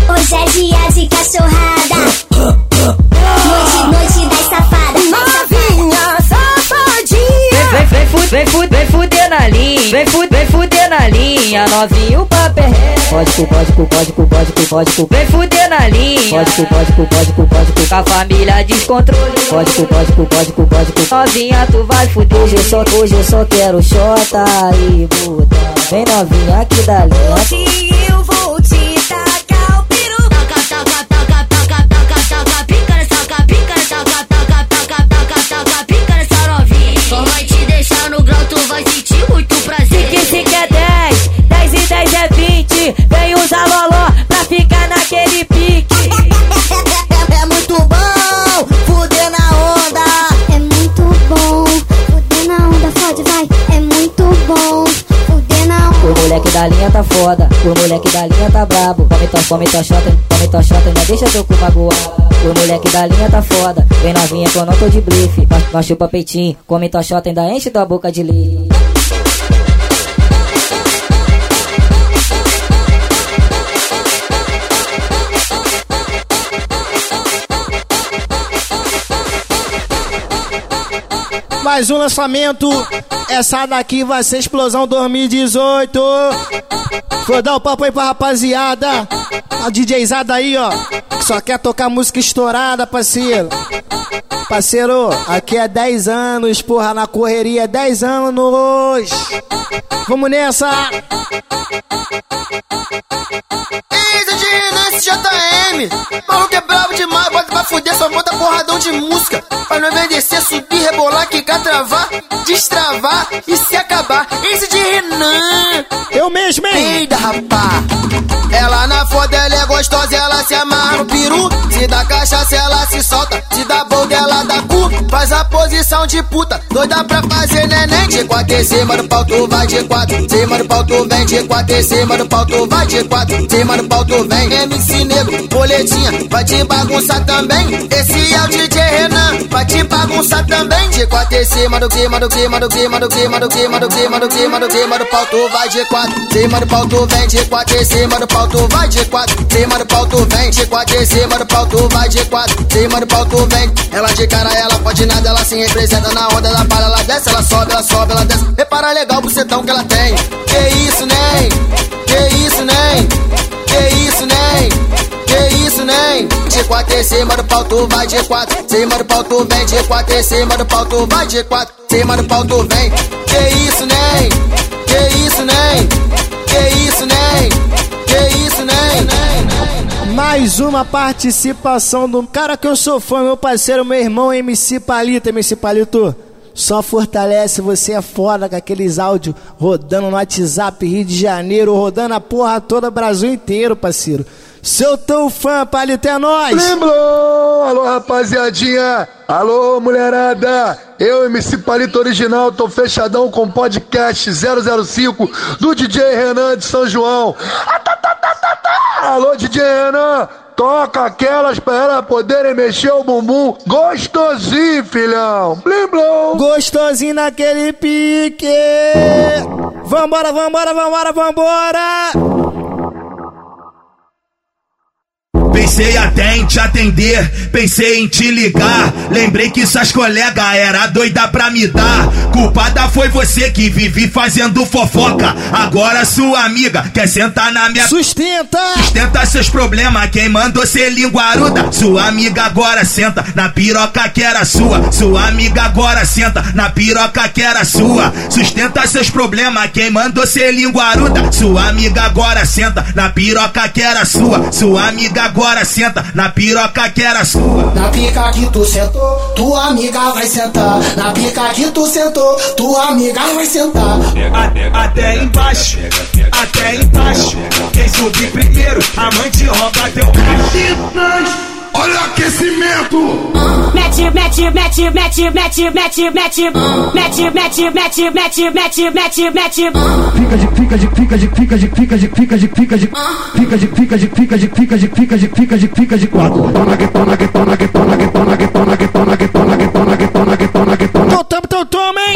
Hoje é dia de cachorrada. Noite, noite Vem, vem, fu, vem, fuder na linha, vem, fu, vem fuder na linha, novinho papo é reto. Pode cu, pode cu, pode cu, pode cu, pode cu, vem fuder na linha. Pode cu, pode cu, pode cu, pode cu, com a família descontrole. Pode cu, pode cu, pode cu, pode cu, novinha tu vai fuder. Hoje eu só, hoje eu só quero xota e buta. Vem novinha aqui da linha. Hoje eu vou 20. Vem usar loló pra ficar naquele pique. É muito bom, fuder na onda. É muito bom, fuder na onda, fode, vai. É muito bom, fuder na onda. O moleque da linha tá foda, o moleque da linha tá brabo. Come tua, come tua chota, come tua chota, não deixa teu cu magoado. O moleque da linha tá foda, vem novinha que eu não tô de. Nós, nós chupa peitinho, come tua chota, ainda enche tua boca de leite. Mais um lançamento. Essa daqui vai ser Explosão 2018. Vou dar o papo aí pra rapaziada. A DJzada aí, ó. Só quer tocar música estourada, parceiro. Parceiro, aqui é 10 anos, porra, na correria é 10 anos. Vamos nessa. De Renan JM. Maluco é de música. Pra não envelhecer, subir, rebolar, quicar, travar, destravar e se acabar. Eisa de Renan. Eu mesmo, hein? Eita, rapá. Ela na foda, ela é gostosa, ela se amarra no peru. Se dá cachaça, ela se solta. Se dá bolda, ela dá cu. Faz a posição de puta, doida pra fazer neném. De quatro em cima do pau, tu vai de quatro. Cima do pau, tu vem de quatro cima do pau, tu vai de quatro. Cima do pau, tu vem. MC Negro, boletinha, vai te bagunçar também. Esse é o DJ Renan, vai te bagunçar também. De quatro cima do queima, do queima, do queima, do queima, do queima, do queima, do queima, do queima do pau, tu vai de quatro. Cima do pau, tu vem de quatro cima do pau, tu vai de quatro. Cima do pau, tu vem de quatro cima do pau, tu vai de quatro. Cima do pau, tu vem. Ela de cara, ela pode nada, ela se representa na onda da palha. Ela desce, ela sobe, ela sobe, ela desce. Repara legal o bucetão que ela tem. Que isso, nem? Que isso, nem? Que isso, nem? Que isso, nem? De quatro em cima do pau, tu vai de quatro. Cima do pau, tu vem. De quatro em cima do pau, tu vai de quatro. Cima do pau, tu vem. Que isso, nem? Que isso, nem? Que isso, nem? Que isso, nem? Mais uma participação do cara que eu sou fã, meu parceiro, meu irmão MC Palito. MC Palito, só fortalece, você é foda com aqueles áudios rodando no WhatsApp Rio de Janeiro, rodando a porra toda, Brasil inteiro, parceiro. Seu teu fã, Palito, é nóis! Lembrou! Alô, rapaziadinha! Alô, mulherada! Eu, MC Palito Original, tô fechadão com o podcast 005 do DJ Renan de São João. Ah, tá, tá, tá. Alô, DJ Renan! Toca aquelas pra elas poderem mexer o bumbum gostosinho, filhão. Blim, blom. Gostosinho naquele pique. Vambora, vambora, vambora, vambora. Pensei até em te atender, pensei em te ligar. Lembrei que suas colegas era doida pra me dar. Culpada foi você que vive fazendo fofoca. Agora sua amiga quer sentar na minha. Sustenta! Sustenta seus problemas, quem mandou ser linguaruda? Sua amiga agora senta na piroca que era sua. Sua amiga agora senta na piroca que era sua. Sustenta seus problemas, quem mandou ser linguaruda? Sua amiga agora senta na piroca que era sua. Sua amiga agora senta na piroca que era sua. Na pica que tu sentou, tua amiga vai sentar. Na pica que tu sentou, tua amiga vai sentar. A- até embaixo, até embaixo. Quem subir primeiro, a mãe te rouba teu cacho. Olha o aquecimento! Mete, mete, mete, mete, mete, mete, mete, mete, mete, mete, mete, mete, mete, mete. Fica de fica de fica de fica de fica de fica de fica de fica de fica de fica de fica de fica de fica de fica de quatro. Então tamo, então tamo, hein?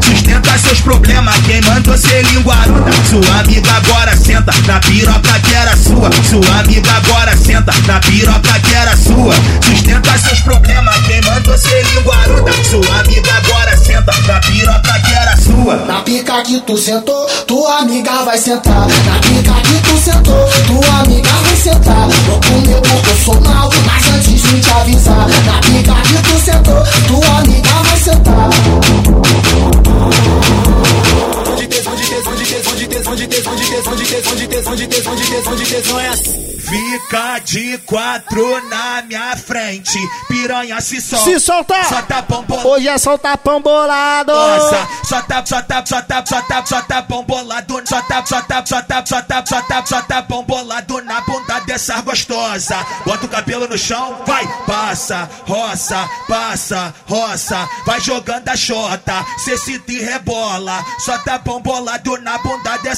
Sustenta seus problemas, quem mandou ser linguaruda? Sua amiga agora senta na piroca que era sua. Sua amiga agora senta na piroca que era sua. Sustenta seus problemas, quem mandou ser linguaruda? Sua amiga agora senta na piroca que era sua. Na pica que tu sentou, tua amiga vai sentar. Na pica que tu sentou, tua amiga vai sentar. Vou comer porque eu sou mas antes de te avisar. Na pica que tu sentou, tua amiga vai sentar. tesão, de tesão, de tesão, de tesão, de tesão, de tesão, de tesão, de tesão é assim. Fica de quatro na minha frente, piranha se solta. Se solta! Solta pão. Hoje é soltar pão bolado. Nossa, solta, solta, solta, solta, solta pão bolado. Solta, solta, solta, solta, solta, solta pão bolado na ponta dessa gostosa. Bota o cabelo no chão, vai, passa, roça, passa, roça. Vai jogando a chota, cê se rebola. Solta pão bolado na bunda dessa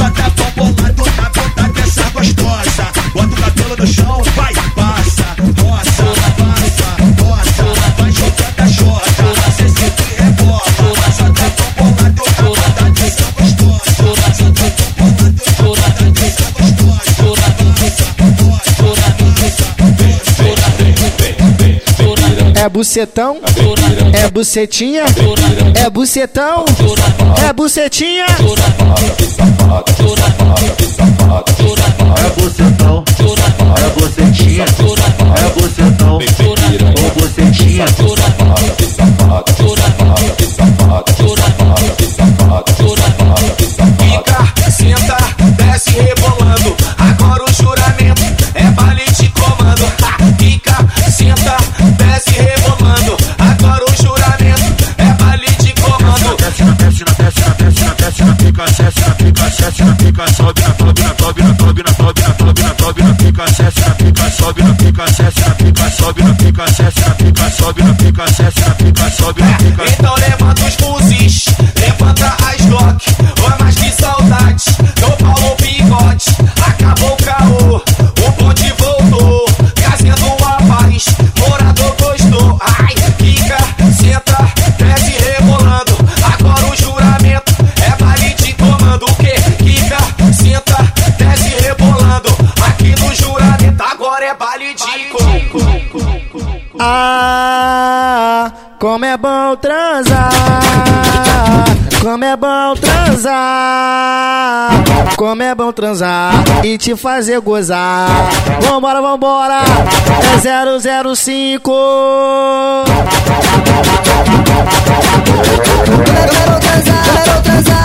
Só tá pão bolado na bunda dessa gostosa. Bota o cabelo no chão, É bucetão? É bucetinha? É bucetão? É bucetinha? É bucetão, é bucetinha, é bucetão, ou bucetinha. Sobe na sobe na sobe na sobe na sobe na sobe na sobe na pica, desce na pica, sobe na pica, desce na pica, sobe na pica, desce na pica, sobe na pica, desce na pica, sobe na pica. Então levanta os fuzis, levanta as Glock. Oi, mas como é bom transar. Como é bom transar. Como é bom transar e te fazer gozar. Vambora, vambora. É 005. Quero transar, quero transar.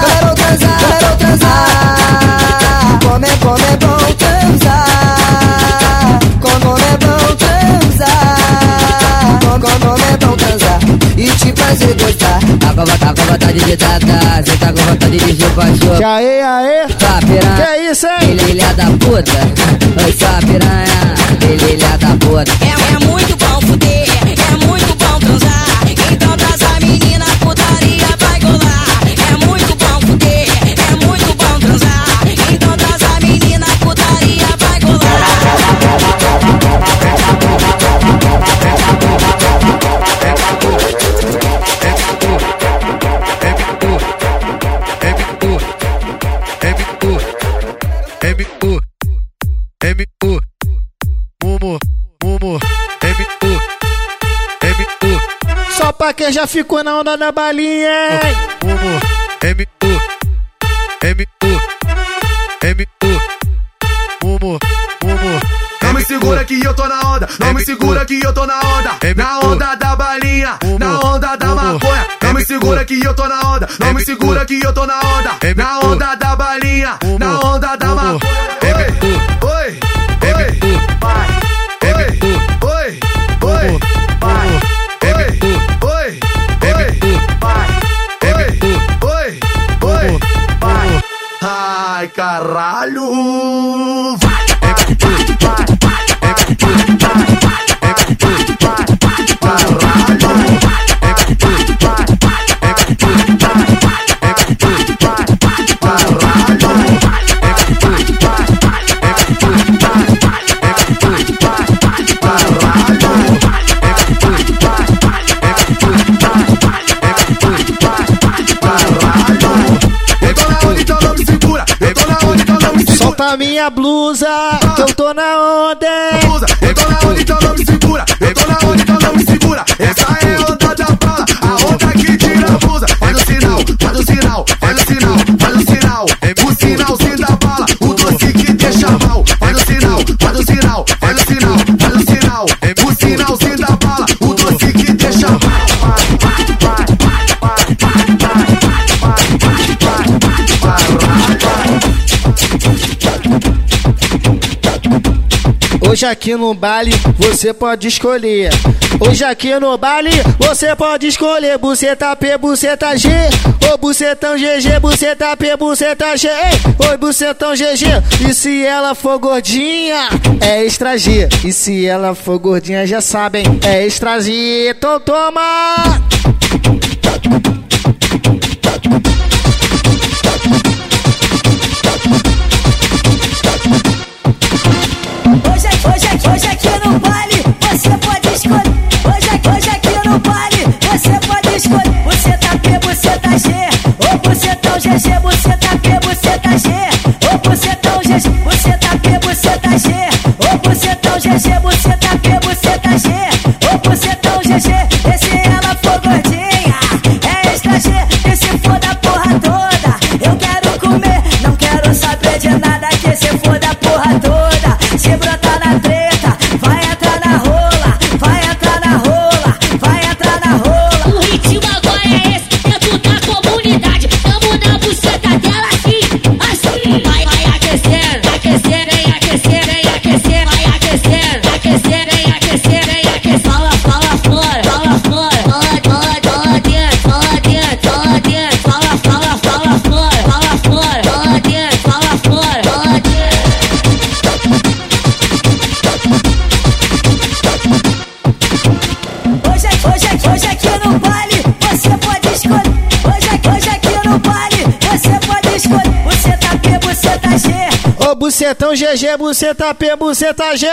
Tá com vontade de tacar, cê tá com vontade de chupar chupa. E aí, aí? Sua piranha. Que é isso, hein? Filha, filha da puta. Oi, sua piranha. Filha, filha da puta. É, Quem já ficou na onda da balinha? Mumu, M-U, M-U, M-U, Mumu, Mumu. Não me segura que eu tô na onda, não me segura que eu tô na onda. Na onda da balinha, na onda da maconha. Não me segura que eu tô na onda, não me segura que eu tô na onda. Na onda da balinha, na onda caralho. Solta minha blusa, que eu tô na onda, hein? Eu tô na onda, então não me segura. Eu tô na onda, então não me segura. Essa é Hoje aqui no baile você pode escolher. Hoje aqui no baile você pode escolher buceta P, buceta G, ou bucetão GG, buceta P, buceta G, ei, oi bucetão GG. E se ela for gordinha, é extra G. E se ela for gordinha, já sabem, é extra G. Então toma! Bucetão GG, buceta P, buceta G.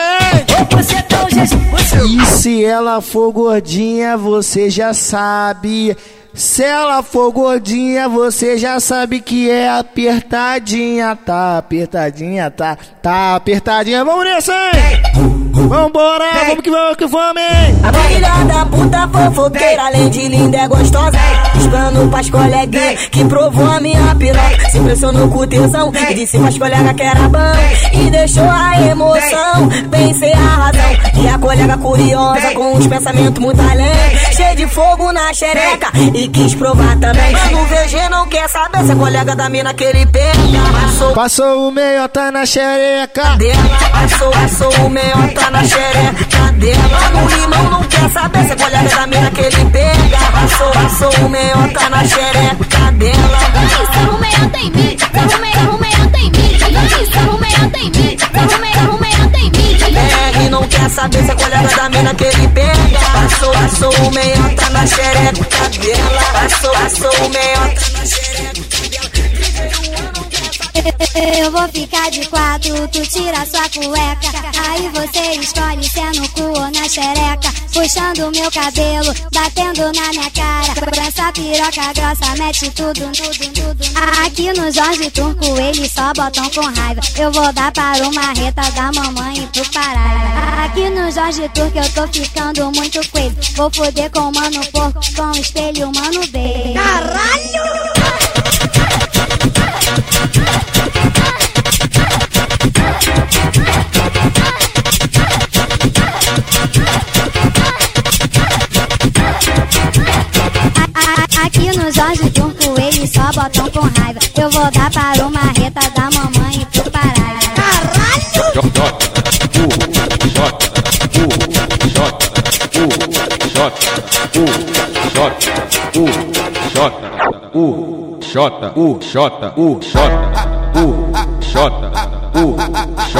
Ô bucetão GG, você... E se ela for gordinha, você já sabe. Se ela for gordinha, você já sabe que é apertadinha. Tá apertadinha, tá, tá apertadinha. Vamos nessa, hein? Vambora, vamos que vamos que vamos, hein? A filha da puta fofoqueira, além de linda é gostosa. Buscando pras coleguinhas que provou a minha piroca. Se impressionou com o tesão e disse pras colegas que era bom. E deixou a emoção, pensei a razão. E a colega curiosa com os pensamentos muito além. Cheio de fogo na xereca e quis provar também. No VG não quer saber se a colega da mina que ele pega. Passou, Passou o meio, tá na xereca. dela, passou, passou o meiota na xereca dela. No limão não quer saber se a colega da mina que ele pega. Passou, passou o meiota na xereca dela. Sarro meiota em mim, sarro meiota, sarro meiota em mim. Sarro meiota em mim, sarro meiota, sarro meiota em mim. É, e não quer saber se é colega da mina que ele pega. Passou, passou o meiota na xereca dela. Passou, passou o meiota na xereca Eu vou ficar de quatro, tu tira sua cueca. Aí você escolhe se é no cu ou na xereca. Puxando meu cabelo, batendo na minha cara. Com essa piroca grossa, mete tudo, tudo, tudo. Aqui no Jorge Turco, eles só botam com raiva. Eu vou dar para o marreta da mamãe e pro Paraiba. Aqui no Jorge Turco eu tô ficando muito coelho. Vou foder com mano porco, com espelho, mano bem. Caralho! Aqui no Jorge Turco eles só botam com raiva. Eu vou dar para o marreta da mamãe e pro Paraiba. Caralho! U, J, U, J, U, J, U, J, U, J,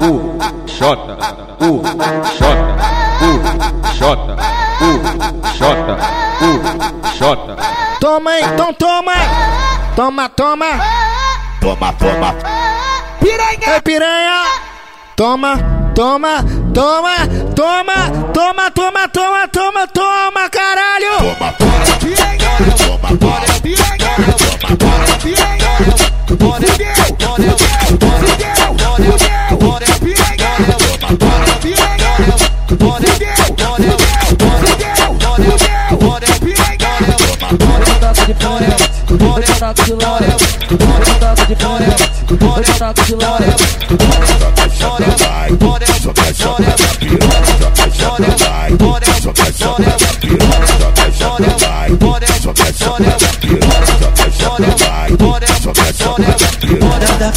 U, J, U, J, U, J, U, J, U, J. Toma, então toma! Toma, toma! Toma, toma! Piranha! Piranha! Toma, toma, Toma, toma, toma, toma, toma, toma, toma, caralho! Toma, toma, toma, de Lorel, Estado de Lorel, Estado de Lorel, Estado de on out.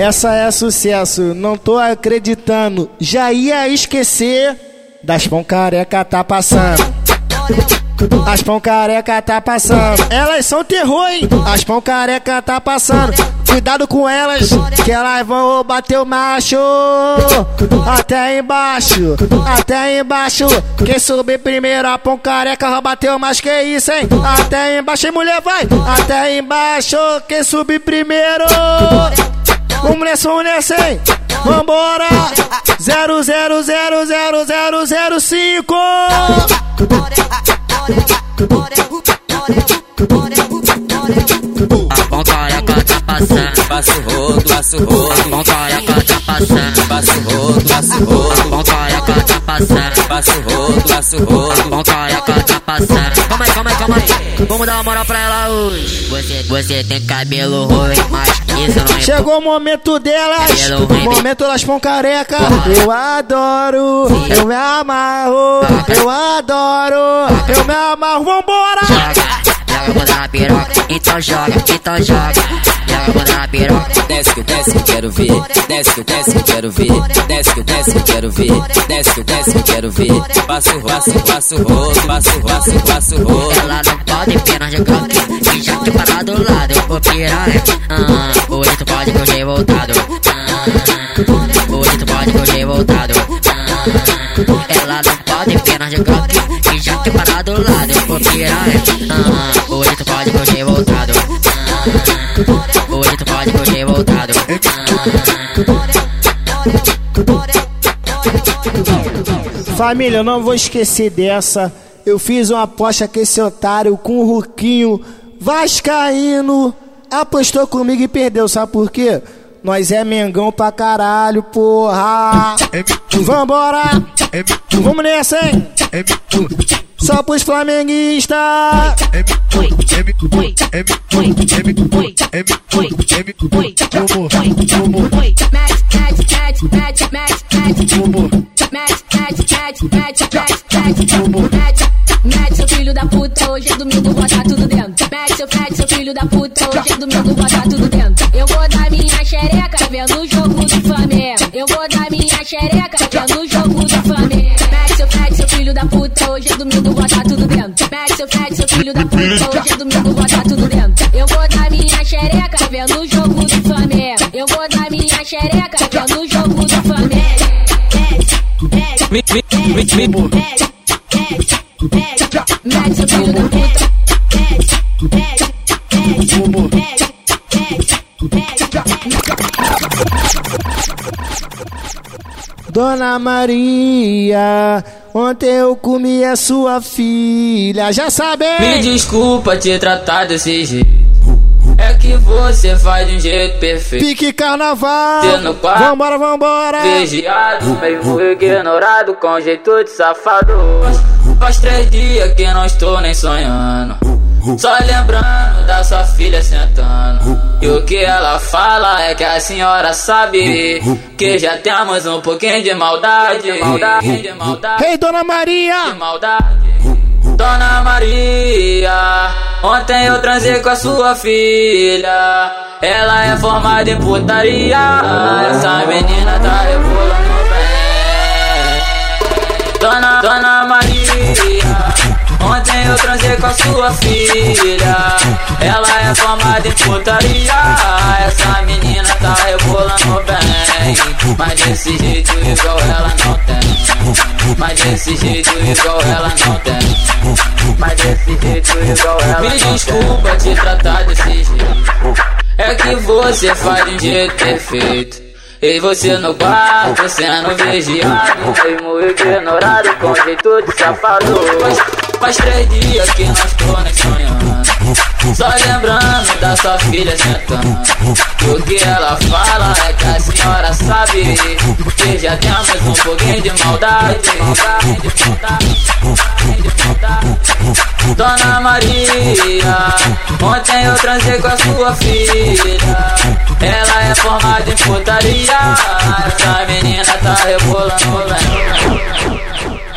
Essa é sucesso, não tô acreditando. Já ia esquecer das pão careca tá passando. As pão careca tá passando. Elas são terror, hein? As pão careca tá passando. Cuidado com elas, que elas vão bater o macho. Até embaixo, até embaixo. Quem subir primeiro, a pão careca vai bater o macho. Que isso, hein? Até embaixo, hein, mulher, vai. Até embaixo, quem subir primeiro. Vamos nessa, vamos nessa, hein? Vambora! 00000005 Bora, bora, bora, bora, bora, bora, bora passando, passa o rodo, passa o rodo. A pão careca tá passando, passa o rodo, passa o rodo. A tá passando, passa o rodo, passa o rodo. A pão careca tá passando. Calma aí, calma aí, calma aí. Vamos dar uma moral pra ela hoje. Você, você tem cabelo ruim, mas isso não importa. Chegou o momento delas, o momento das pão careca. Eu adoro, eu me amarro, eu adoro, eu me amarro. Vambora! Joga quando na piroca, então joga, então joga. Joga quando na piroca. Desce que desce que eu quero ver. Desce que desce que eu quero ver. Desce que desce que eu quero ver. Desce que desce que eu quero ver. Passo o passo, passo o rodo, passo o o rodo. Ela não pode apenas de croque. E já te parar do lado, eu vou piranha. Ah, hoje tu pode correr voltado. Ah, hoje tu pode correr voltado. Ah, pode apenas de croque. E já te parar do lado, vou piranha. Ah, hoje tu pode correr voltado. Ah, hoje tu pode correr voltado. Família, eu não vou esquecer dessa. Eu fiz uma aposta com esse otário, com o Ruquinho Vascaíno. Apostou comigo e perdeu, sabe por quê? Nós é Mengão pra caralho, porra! Vambora! Vamos nessa, hein? Só pros flamenguistas. Mete seu filho da puta, hoje é domingo, bota tudo dentro. Mete seu, mete seu filho da puta, hoje é domingo, bota tudo dentro. Eu vou dar minha xereca vendo o jogo do Flamengo. Eu vou dar minha xereca vendo o jogo do Flamengo. Da puta, hoje é domingo, bota tudo dentro. Mete seu, mete seu filho da puta, hoje é domingo, bota tudo dentro. Eu vou dar minha xereca vendo o jogo do Flamengo. Eu vou dar minha xereca vendo o jogo do Flamengo. Me, me, me, me. Mete seu filho da puta. Dona Maria, ontem eu comi a sua filha. Já sabe! Me desculpa te tratar desse jeito. É que você faz de um jeito perfeito. Pique carnaval! Quarto, Vambora, vambora! Vigiado, meio ignorado com jeito de safado. Faz três dias que não estou nem sonhando. Só lembrando da sua filha sentando. E o que ela fala é que a senhora sabe que já temos um pouquinho de maldade. Maldade, de maldade. Ei, Dona Maria! De maldade. Dona Maria, ontem eu transei com a sua filha. Ela é formada em putaria. Essa menina tá rebolando bem. Dona, Dona Maria, ontem eu transei com a sua filha. Ela é formada em putaria. Essa menina tá rebolando bem. Mas desse jeito igual ela não tem. Mas desse jeito igual ela não tem. Mas desse jeito igual ela Me desculpa te tratar desse jeito. É que você faz de um jeito perfeito. E você no quarto sendo vigiado Mesmo ignorado com jeito de safado Faz, três dias que não estou nem sonhando Só lembrando da sua filha sentando O que ela fala é que a senhora sabe Que já temos um pouquinho de maldade Maldade, de maldade, de maldade. Dona Maria, ontem eu transei com a sua filha Ela é formada em putaria essa menina tá rebolando bem.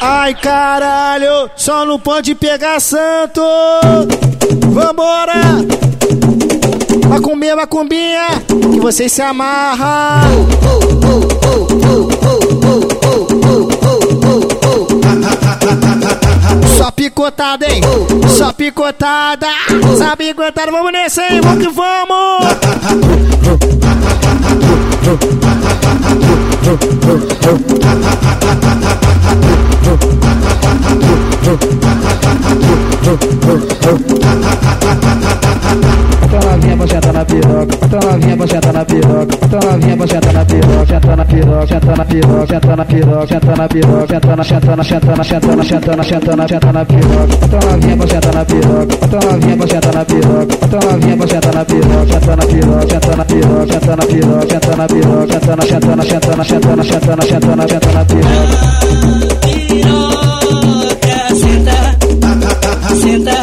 Ai caralho, só não pode pegar santo. Vambora! Macumbinha, macumbinha, que vocês se amarram. Só picotada, hein? Só picotada. Sabe picotada, vamos nesse aí, vamos que vamos. Então novinha pra sentar na piroca, então novinha pra sentar na piroca, então novinha pra sentar na piroca, senta na piroca, senta na piroca, senta na piroca, senta na piroca, senta na senta na senta na senta na senta na senta na senta na piroca, então novinha pra sentar na piroca, então novinha pra sentar na piroca, então novinha pra sentar na piroca, senta na piroca, senta na piroca, senta na piroca, senta na piroca, senta na na senta na senta na senta na senta na na piroca. Piroca, senta, senta,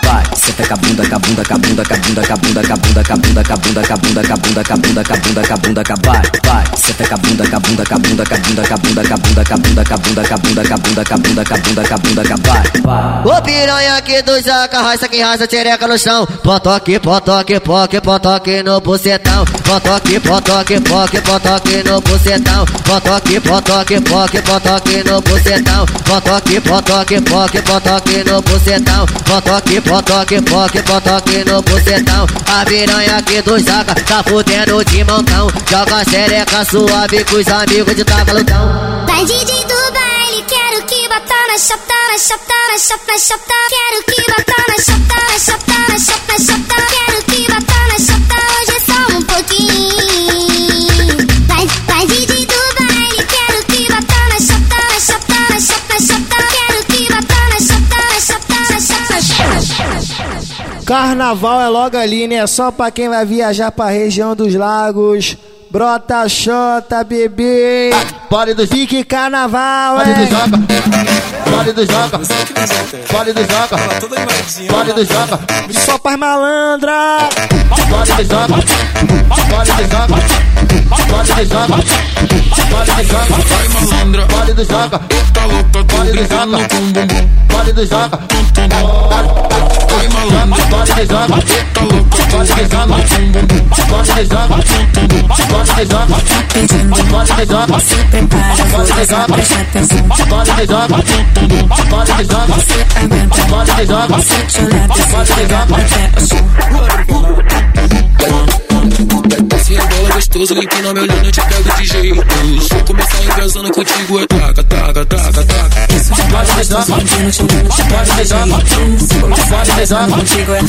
vai. Senta com a bunda, com a bunda, com a bunda, com a bunda, com a bunda, com a bunda, com a bunda, com a bunda, com a bunda, com a bunda, com a bunda, com a bunda, com a bunda, com a vai, vai. Ô piranha aqui do jaca, raça que raça tchereca no chão. Potoque, potoque, poque, potoque no bucetão. Potoque, potoque, poque, potoque no bucetão. Potoque, potoque, poque, potoque no bucetão. Potoque, potoque, poque, potoque no bucetão. Potoque, potoque, poque, potoque no bucetão. A piranha aqui do jaca tá fudendo de montão. Joga xereca suave com os amigos de tagalutão. Vai DJ do baile, quero que bata na chata, na chata, na na. Quero que bata na chata, na chata, na na. Quero Carnaval é logo ali, né? Só pra quem vai viajar pra região dos lagos. Brota, xota, bebê. Pode do Pique carnaval, Pode do hein? joga. Pode do joga. Pode do joga. Pode do joga. Só pras malandra. Pode do joga. Pode do joga. Pode do joga. Vale do Jaca, vai malandra. Vale do Jaca, tá louca, tô vale brincando saca. com bumbum. Vale do saca, vai malandra. Vale do saca, tá louca, tô brincando com bumbum. Vale do saca, vale do saca, vale do saca. Se prepara, vale do Jaca, presta atenção. Vale do saca, vale do saca, você aguenta. Vale do saca, você chorando, você chegando até o chão. Se a bola gostoso, empina meu Vale do te pego de jeito. Se eu começar engasando contigo, é taca, taca, taca, taca. Pode do joga. Pode do joga. Pode do joga. Contigo é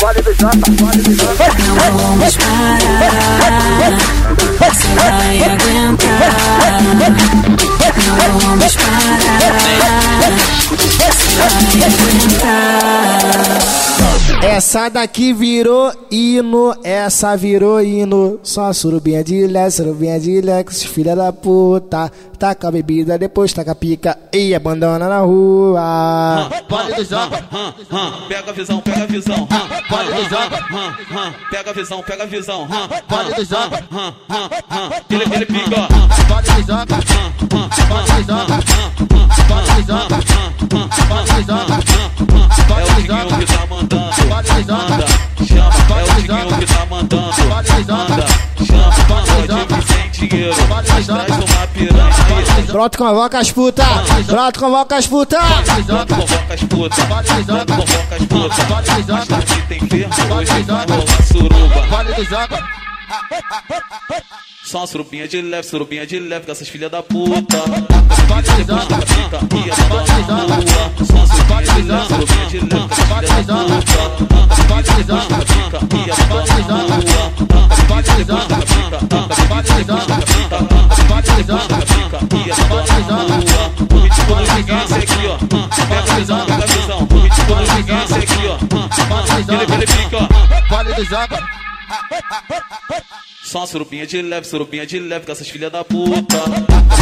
Pode joga. Pode joga. Não vamos parar, você vai aguentar. Não vamos parar, você vai aguentar. Essa daqui virou hino, essa virou hino. Só surubinha de lé, surubinha de lé, com esses filha da puta. Taca a bebida, depois taca a pica e abandona na rua. Pode do hã, Pega a visão, pega a visão. Pode do hã, Pega a visão, pega a visão. Pode do hã. Ele, ele pica. Pode do joga. Pode do joga. Pode do joga. Pode do joga. É o Diguinho que tá mandando. Manda, chama. É o Diguinho que tá mandando. Manda, chama. Pode vir sem dinheiro. Mas traz uma piranha. Brota convoca as puta, brota convoca as puta. Convoca as. Brota convoca as joga. Só uma surubinha de leve, surubinha de leve com essas filhas da puta. Só uma surubinha de leve, surubinha de leve com essas filhas da puta. Ele, fica, ó. Pode do joga. Só uma surubinha de leve, surubinha de leve com essas filhas da puta.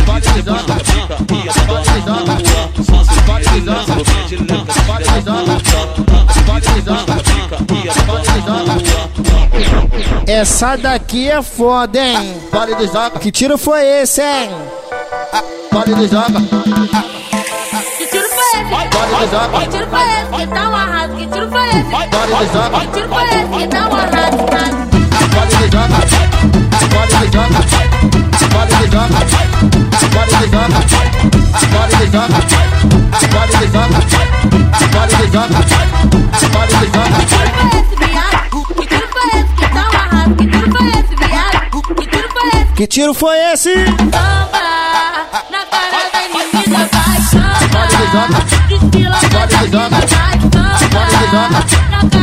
Bebida depois taca pica e abandona na rua. Só uma surubinha de leve, surubinha de leve com essas filhas da puta. Bebida depois taca pica e abandona na rua. Essa daqui é foda, hein? Pode do joga. Que tiro foi esse, hein? Pode do joga. Pode do joga. Que tiro foi esse? Que tá um arraso. Que tiro foi esse? Pode do joga. Que tiro foi esse? Que tá um arraso. Pode do joga. Pode do joga. Pode do joga. Pode do do joga. Pode do joga. Que tiro foi esse? Que tiro foi esse? Que tá um arraso. Que tiro foi esse, viado? Que tiro foi esse? Que tiro foi esse? Samba parada menina vai samba. Desfila na avenida vai samba.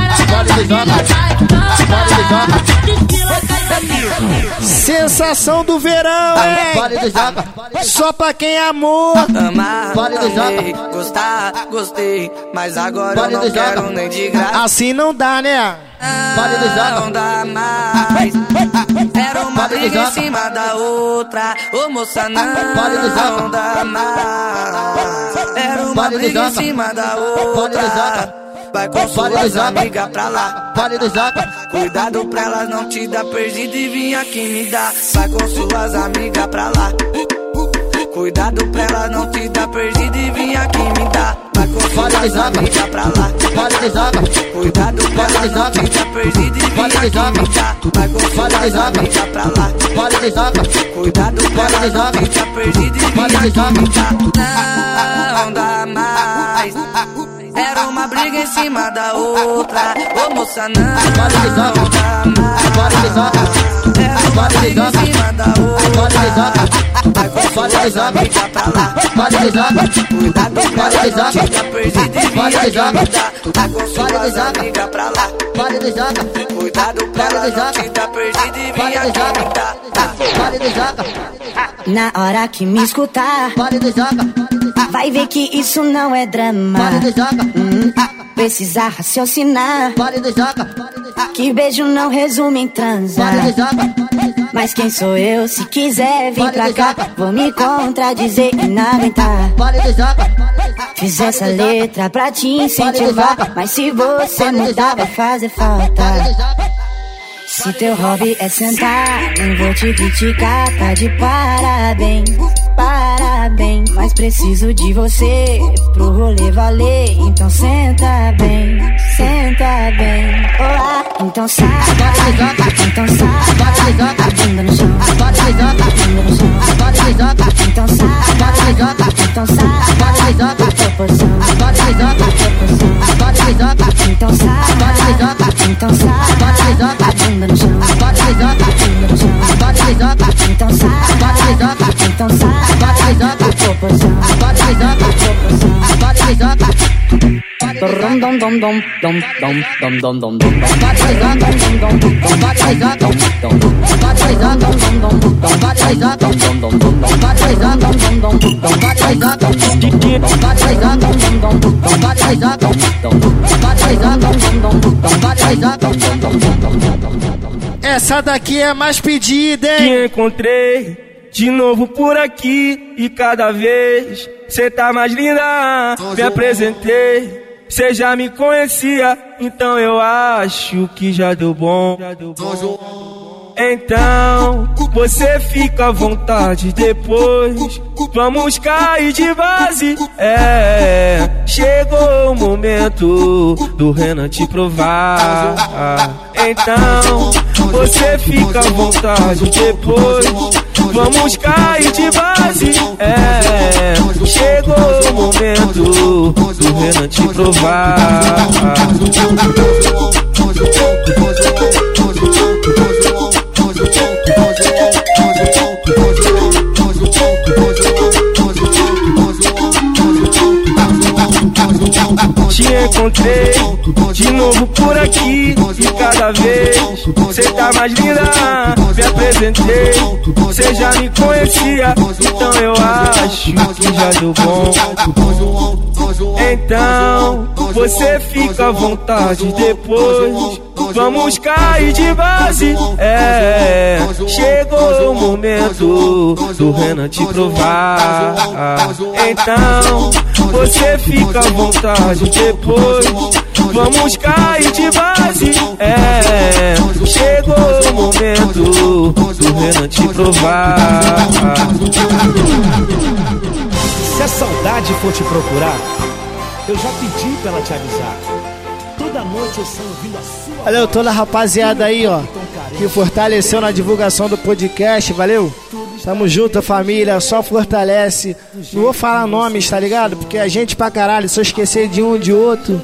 Sensação do verão, hein? Só pra quem amou. Amar, amei, gostar, gostei, mas agora eu não quero nem de graça. Assim não dá, né? Joga. Não dá mais. Era uma briga em cima da outra. Ô moça, não, não dá mais. Era uma briga em cima da outra. Vai com suas amigas pra lá. Vale do Zaca. Cuidado pra elas não te dar perdido e vir aqui me dar. Vai com suas amigas pra lá. Cuidado pra elas não te dar perdido e vir aqui me dar. Vai com suas amigas pra lá. Vale do Zaca. Cuidado pra elas não te dar perdido e vir aqui me dar. Vai com suas amigas pra lá. Vale do Zaca. Cuidado pra elas não te dar perdido e vir aqui me dar. Não dá mais. Era uma briga em cima da outra. Ô moça, não. Agora ele joga. Agora ele joga. Era uma briga em cima da outra. Agora ele joga. Fica pra lá. Agora ele joga. Cuidado, agora ele joga. Fica perdido e vira. Tá com sua amiga pra lá. Vale do Zaca. Cuidado pra Vale não te dar perdido e Vale do. Vale do Zaca. Na hora que me escutar, Vale do Zaca. vai ver que isso não é drama. Vale do Zaca. Hum, precisa raciocinar. Vale do Zaca. Que beijo não resume em transar. Vale do Zaca. Mas quem sou eu? Se quiser vir pra cá, vou me contradizer e não aguentar. Fiz essa letra pra te incentivar. Mas se você mudar, vai fazer Vale Se teu hobby é sentar, nem vou te criticar, tá de parabéns, Parabéns. Mas preciso de você pro rolê valer. Então senta bem, senta bem. Olá, então sai. Bota lisoca, então sai. Bota lisoca, bunda no chão. Bota lisoca, bunda no chão. Bota lisoca, então sai. Bota lisoca, então sai. Bota lisoca, proporção. Bota lisoca, proporção. Bota lisoca, então sai. Bota lisoca, então sai. Bota lisoca, bunda no chão. Bota lisoca, bunda no chão. Bota lisoca, então sai. Bota lisoca, então sai. Do Zaca. proporção. Vale do Zaca. Dom dom dom dom dom dom dom dom. Essa daqui é mais pedida, hein? Te encontrei de novo por aqui e cada vez cê tá mais linda. Me apresentei, cê já me conhecia, então eu acho que já deu bom. Então, você fica à vontade depois. Vamos cair de base. É, chegou o momento do Renan te provar. Então, você fica à vontade depois. Vamos cair de base. É, chegou o momento do Renan te provar. Te encontrei de novo por aqui e cada vez cê tá mais linda. Me apresentei, cê já me conhecia, então eu acho que já deu bom. Então você fica à vontade depois. Vamos cair de base. É, chegou o momento do Renan te provar. Então você fica à vontade depois. Vamos cair de base. É, chegou o momento do Renan te provar. Se a saudade for te procurar, eu já pedi pra ela te avisar. Toda noite eu saio ouvindo a sua Valeu toda a rapaziada aí, ó, que fortaleceu na divulgação do podcast, valeu? Tamo junto, família, só fortalece. Não vou falar nomes, tá ligado? Porque a gente pra caralho, se eu esquecer de um, de outro,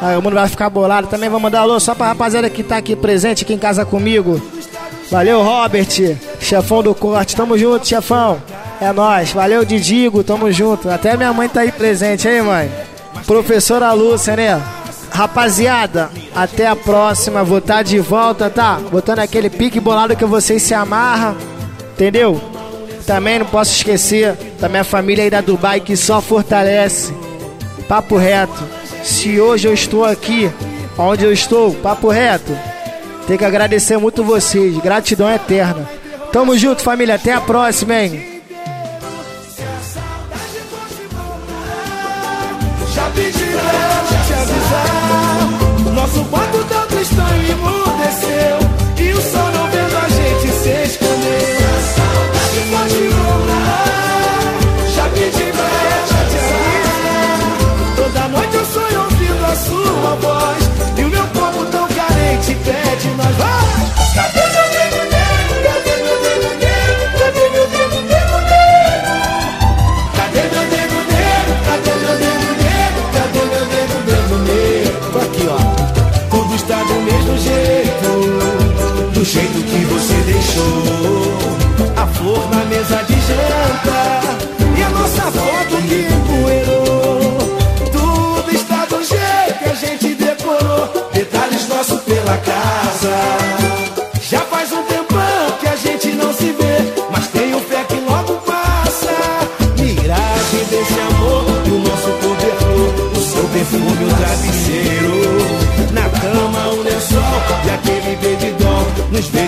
aí o mundo vai ficar bolado. Também vou mandar alô só pra rapaziada que tá aqui presente, aqui em casa comigo. Valeu, Robert, chefão do corte, tamo junto, chefão. É nóis, valeu, Didigo, tamo junto. Até minha mãe tá aí presente, aí, mãe? Professora Lúcia, né? Rapaziada, até a próxima. Vou estar de volta, tá? Botando aquele pique bolado que vocês se amarram. Entendeu? Também não posso esquecer da minha família aí da Dubai que só fortalece. Papo reto se hoje eu estou aqui, onde eu estou, papo reto, tenho que agradecer muito vocês. Gratidão eterna. Tamo junto, família. Até a próxima, hein? Já pra te avisar. Nosso quarto tá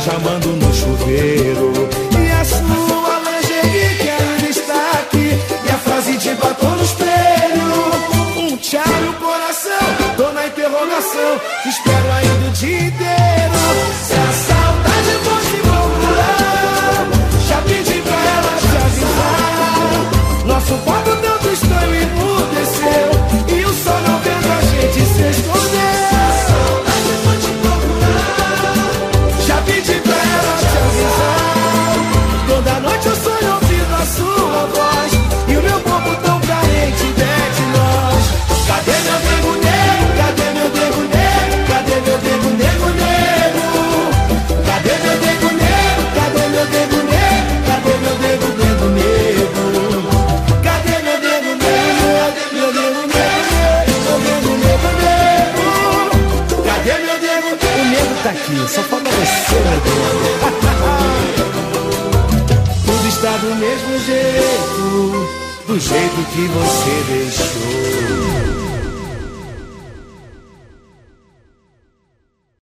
chamando Tudo está do mesmo jeito, do jeito que você deixou.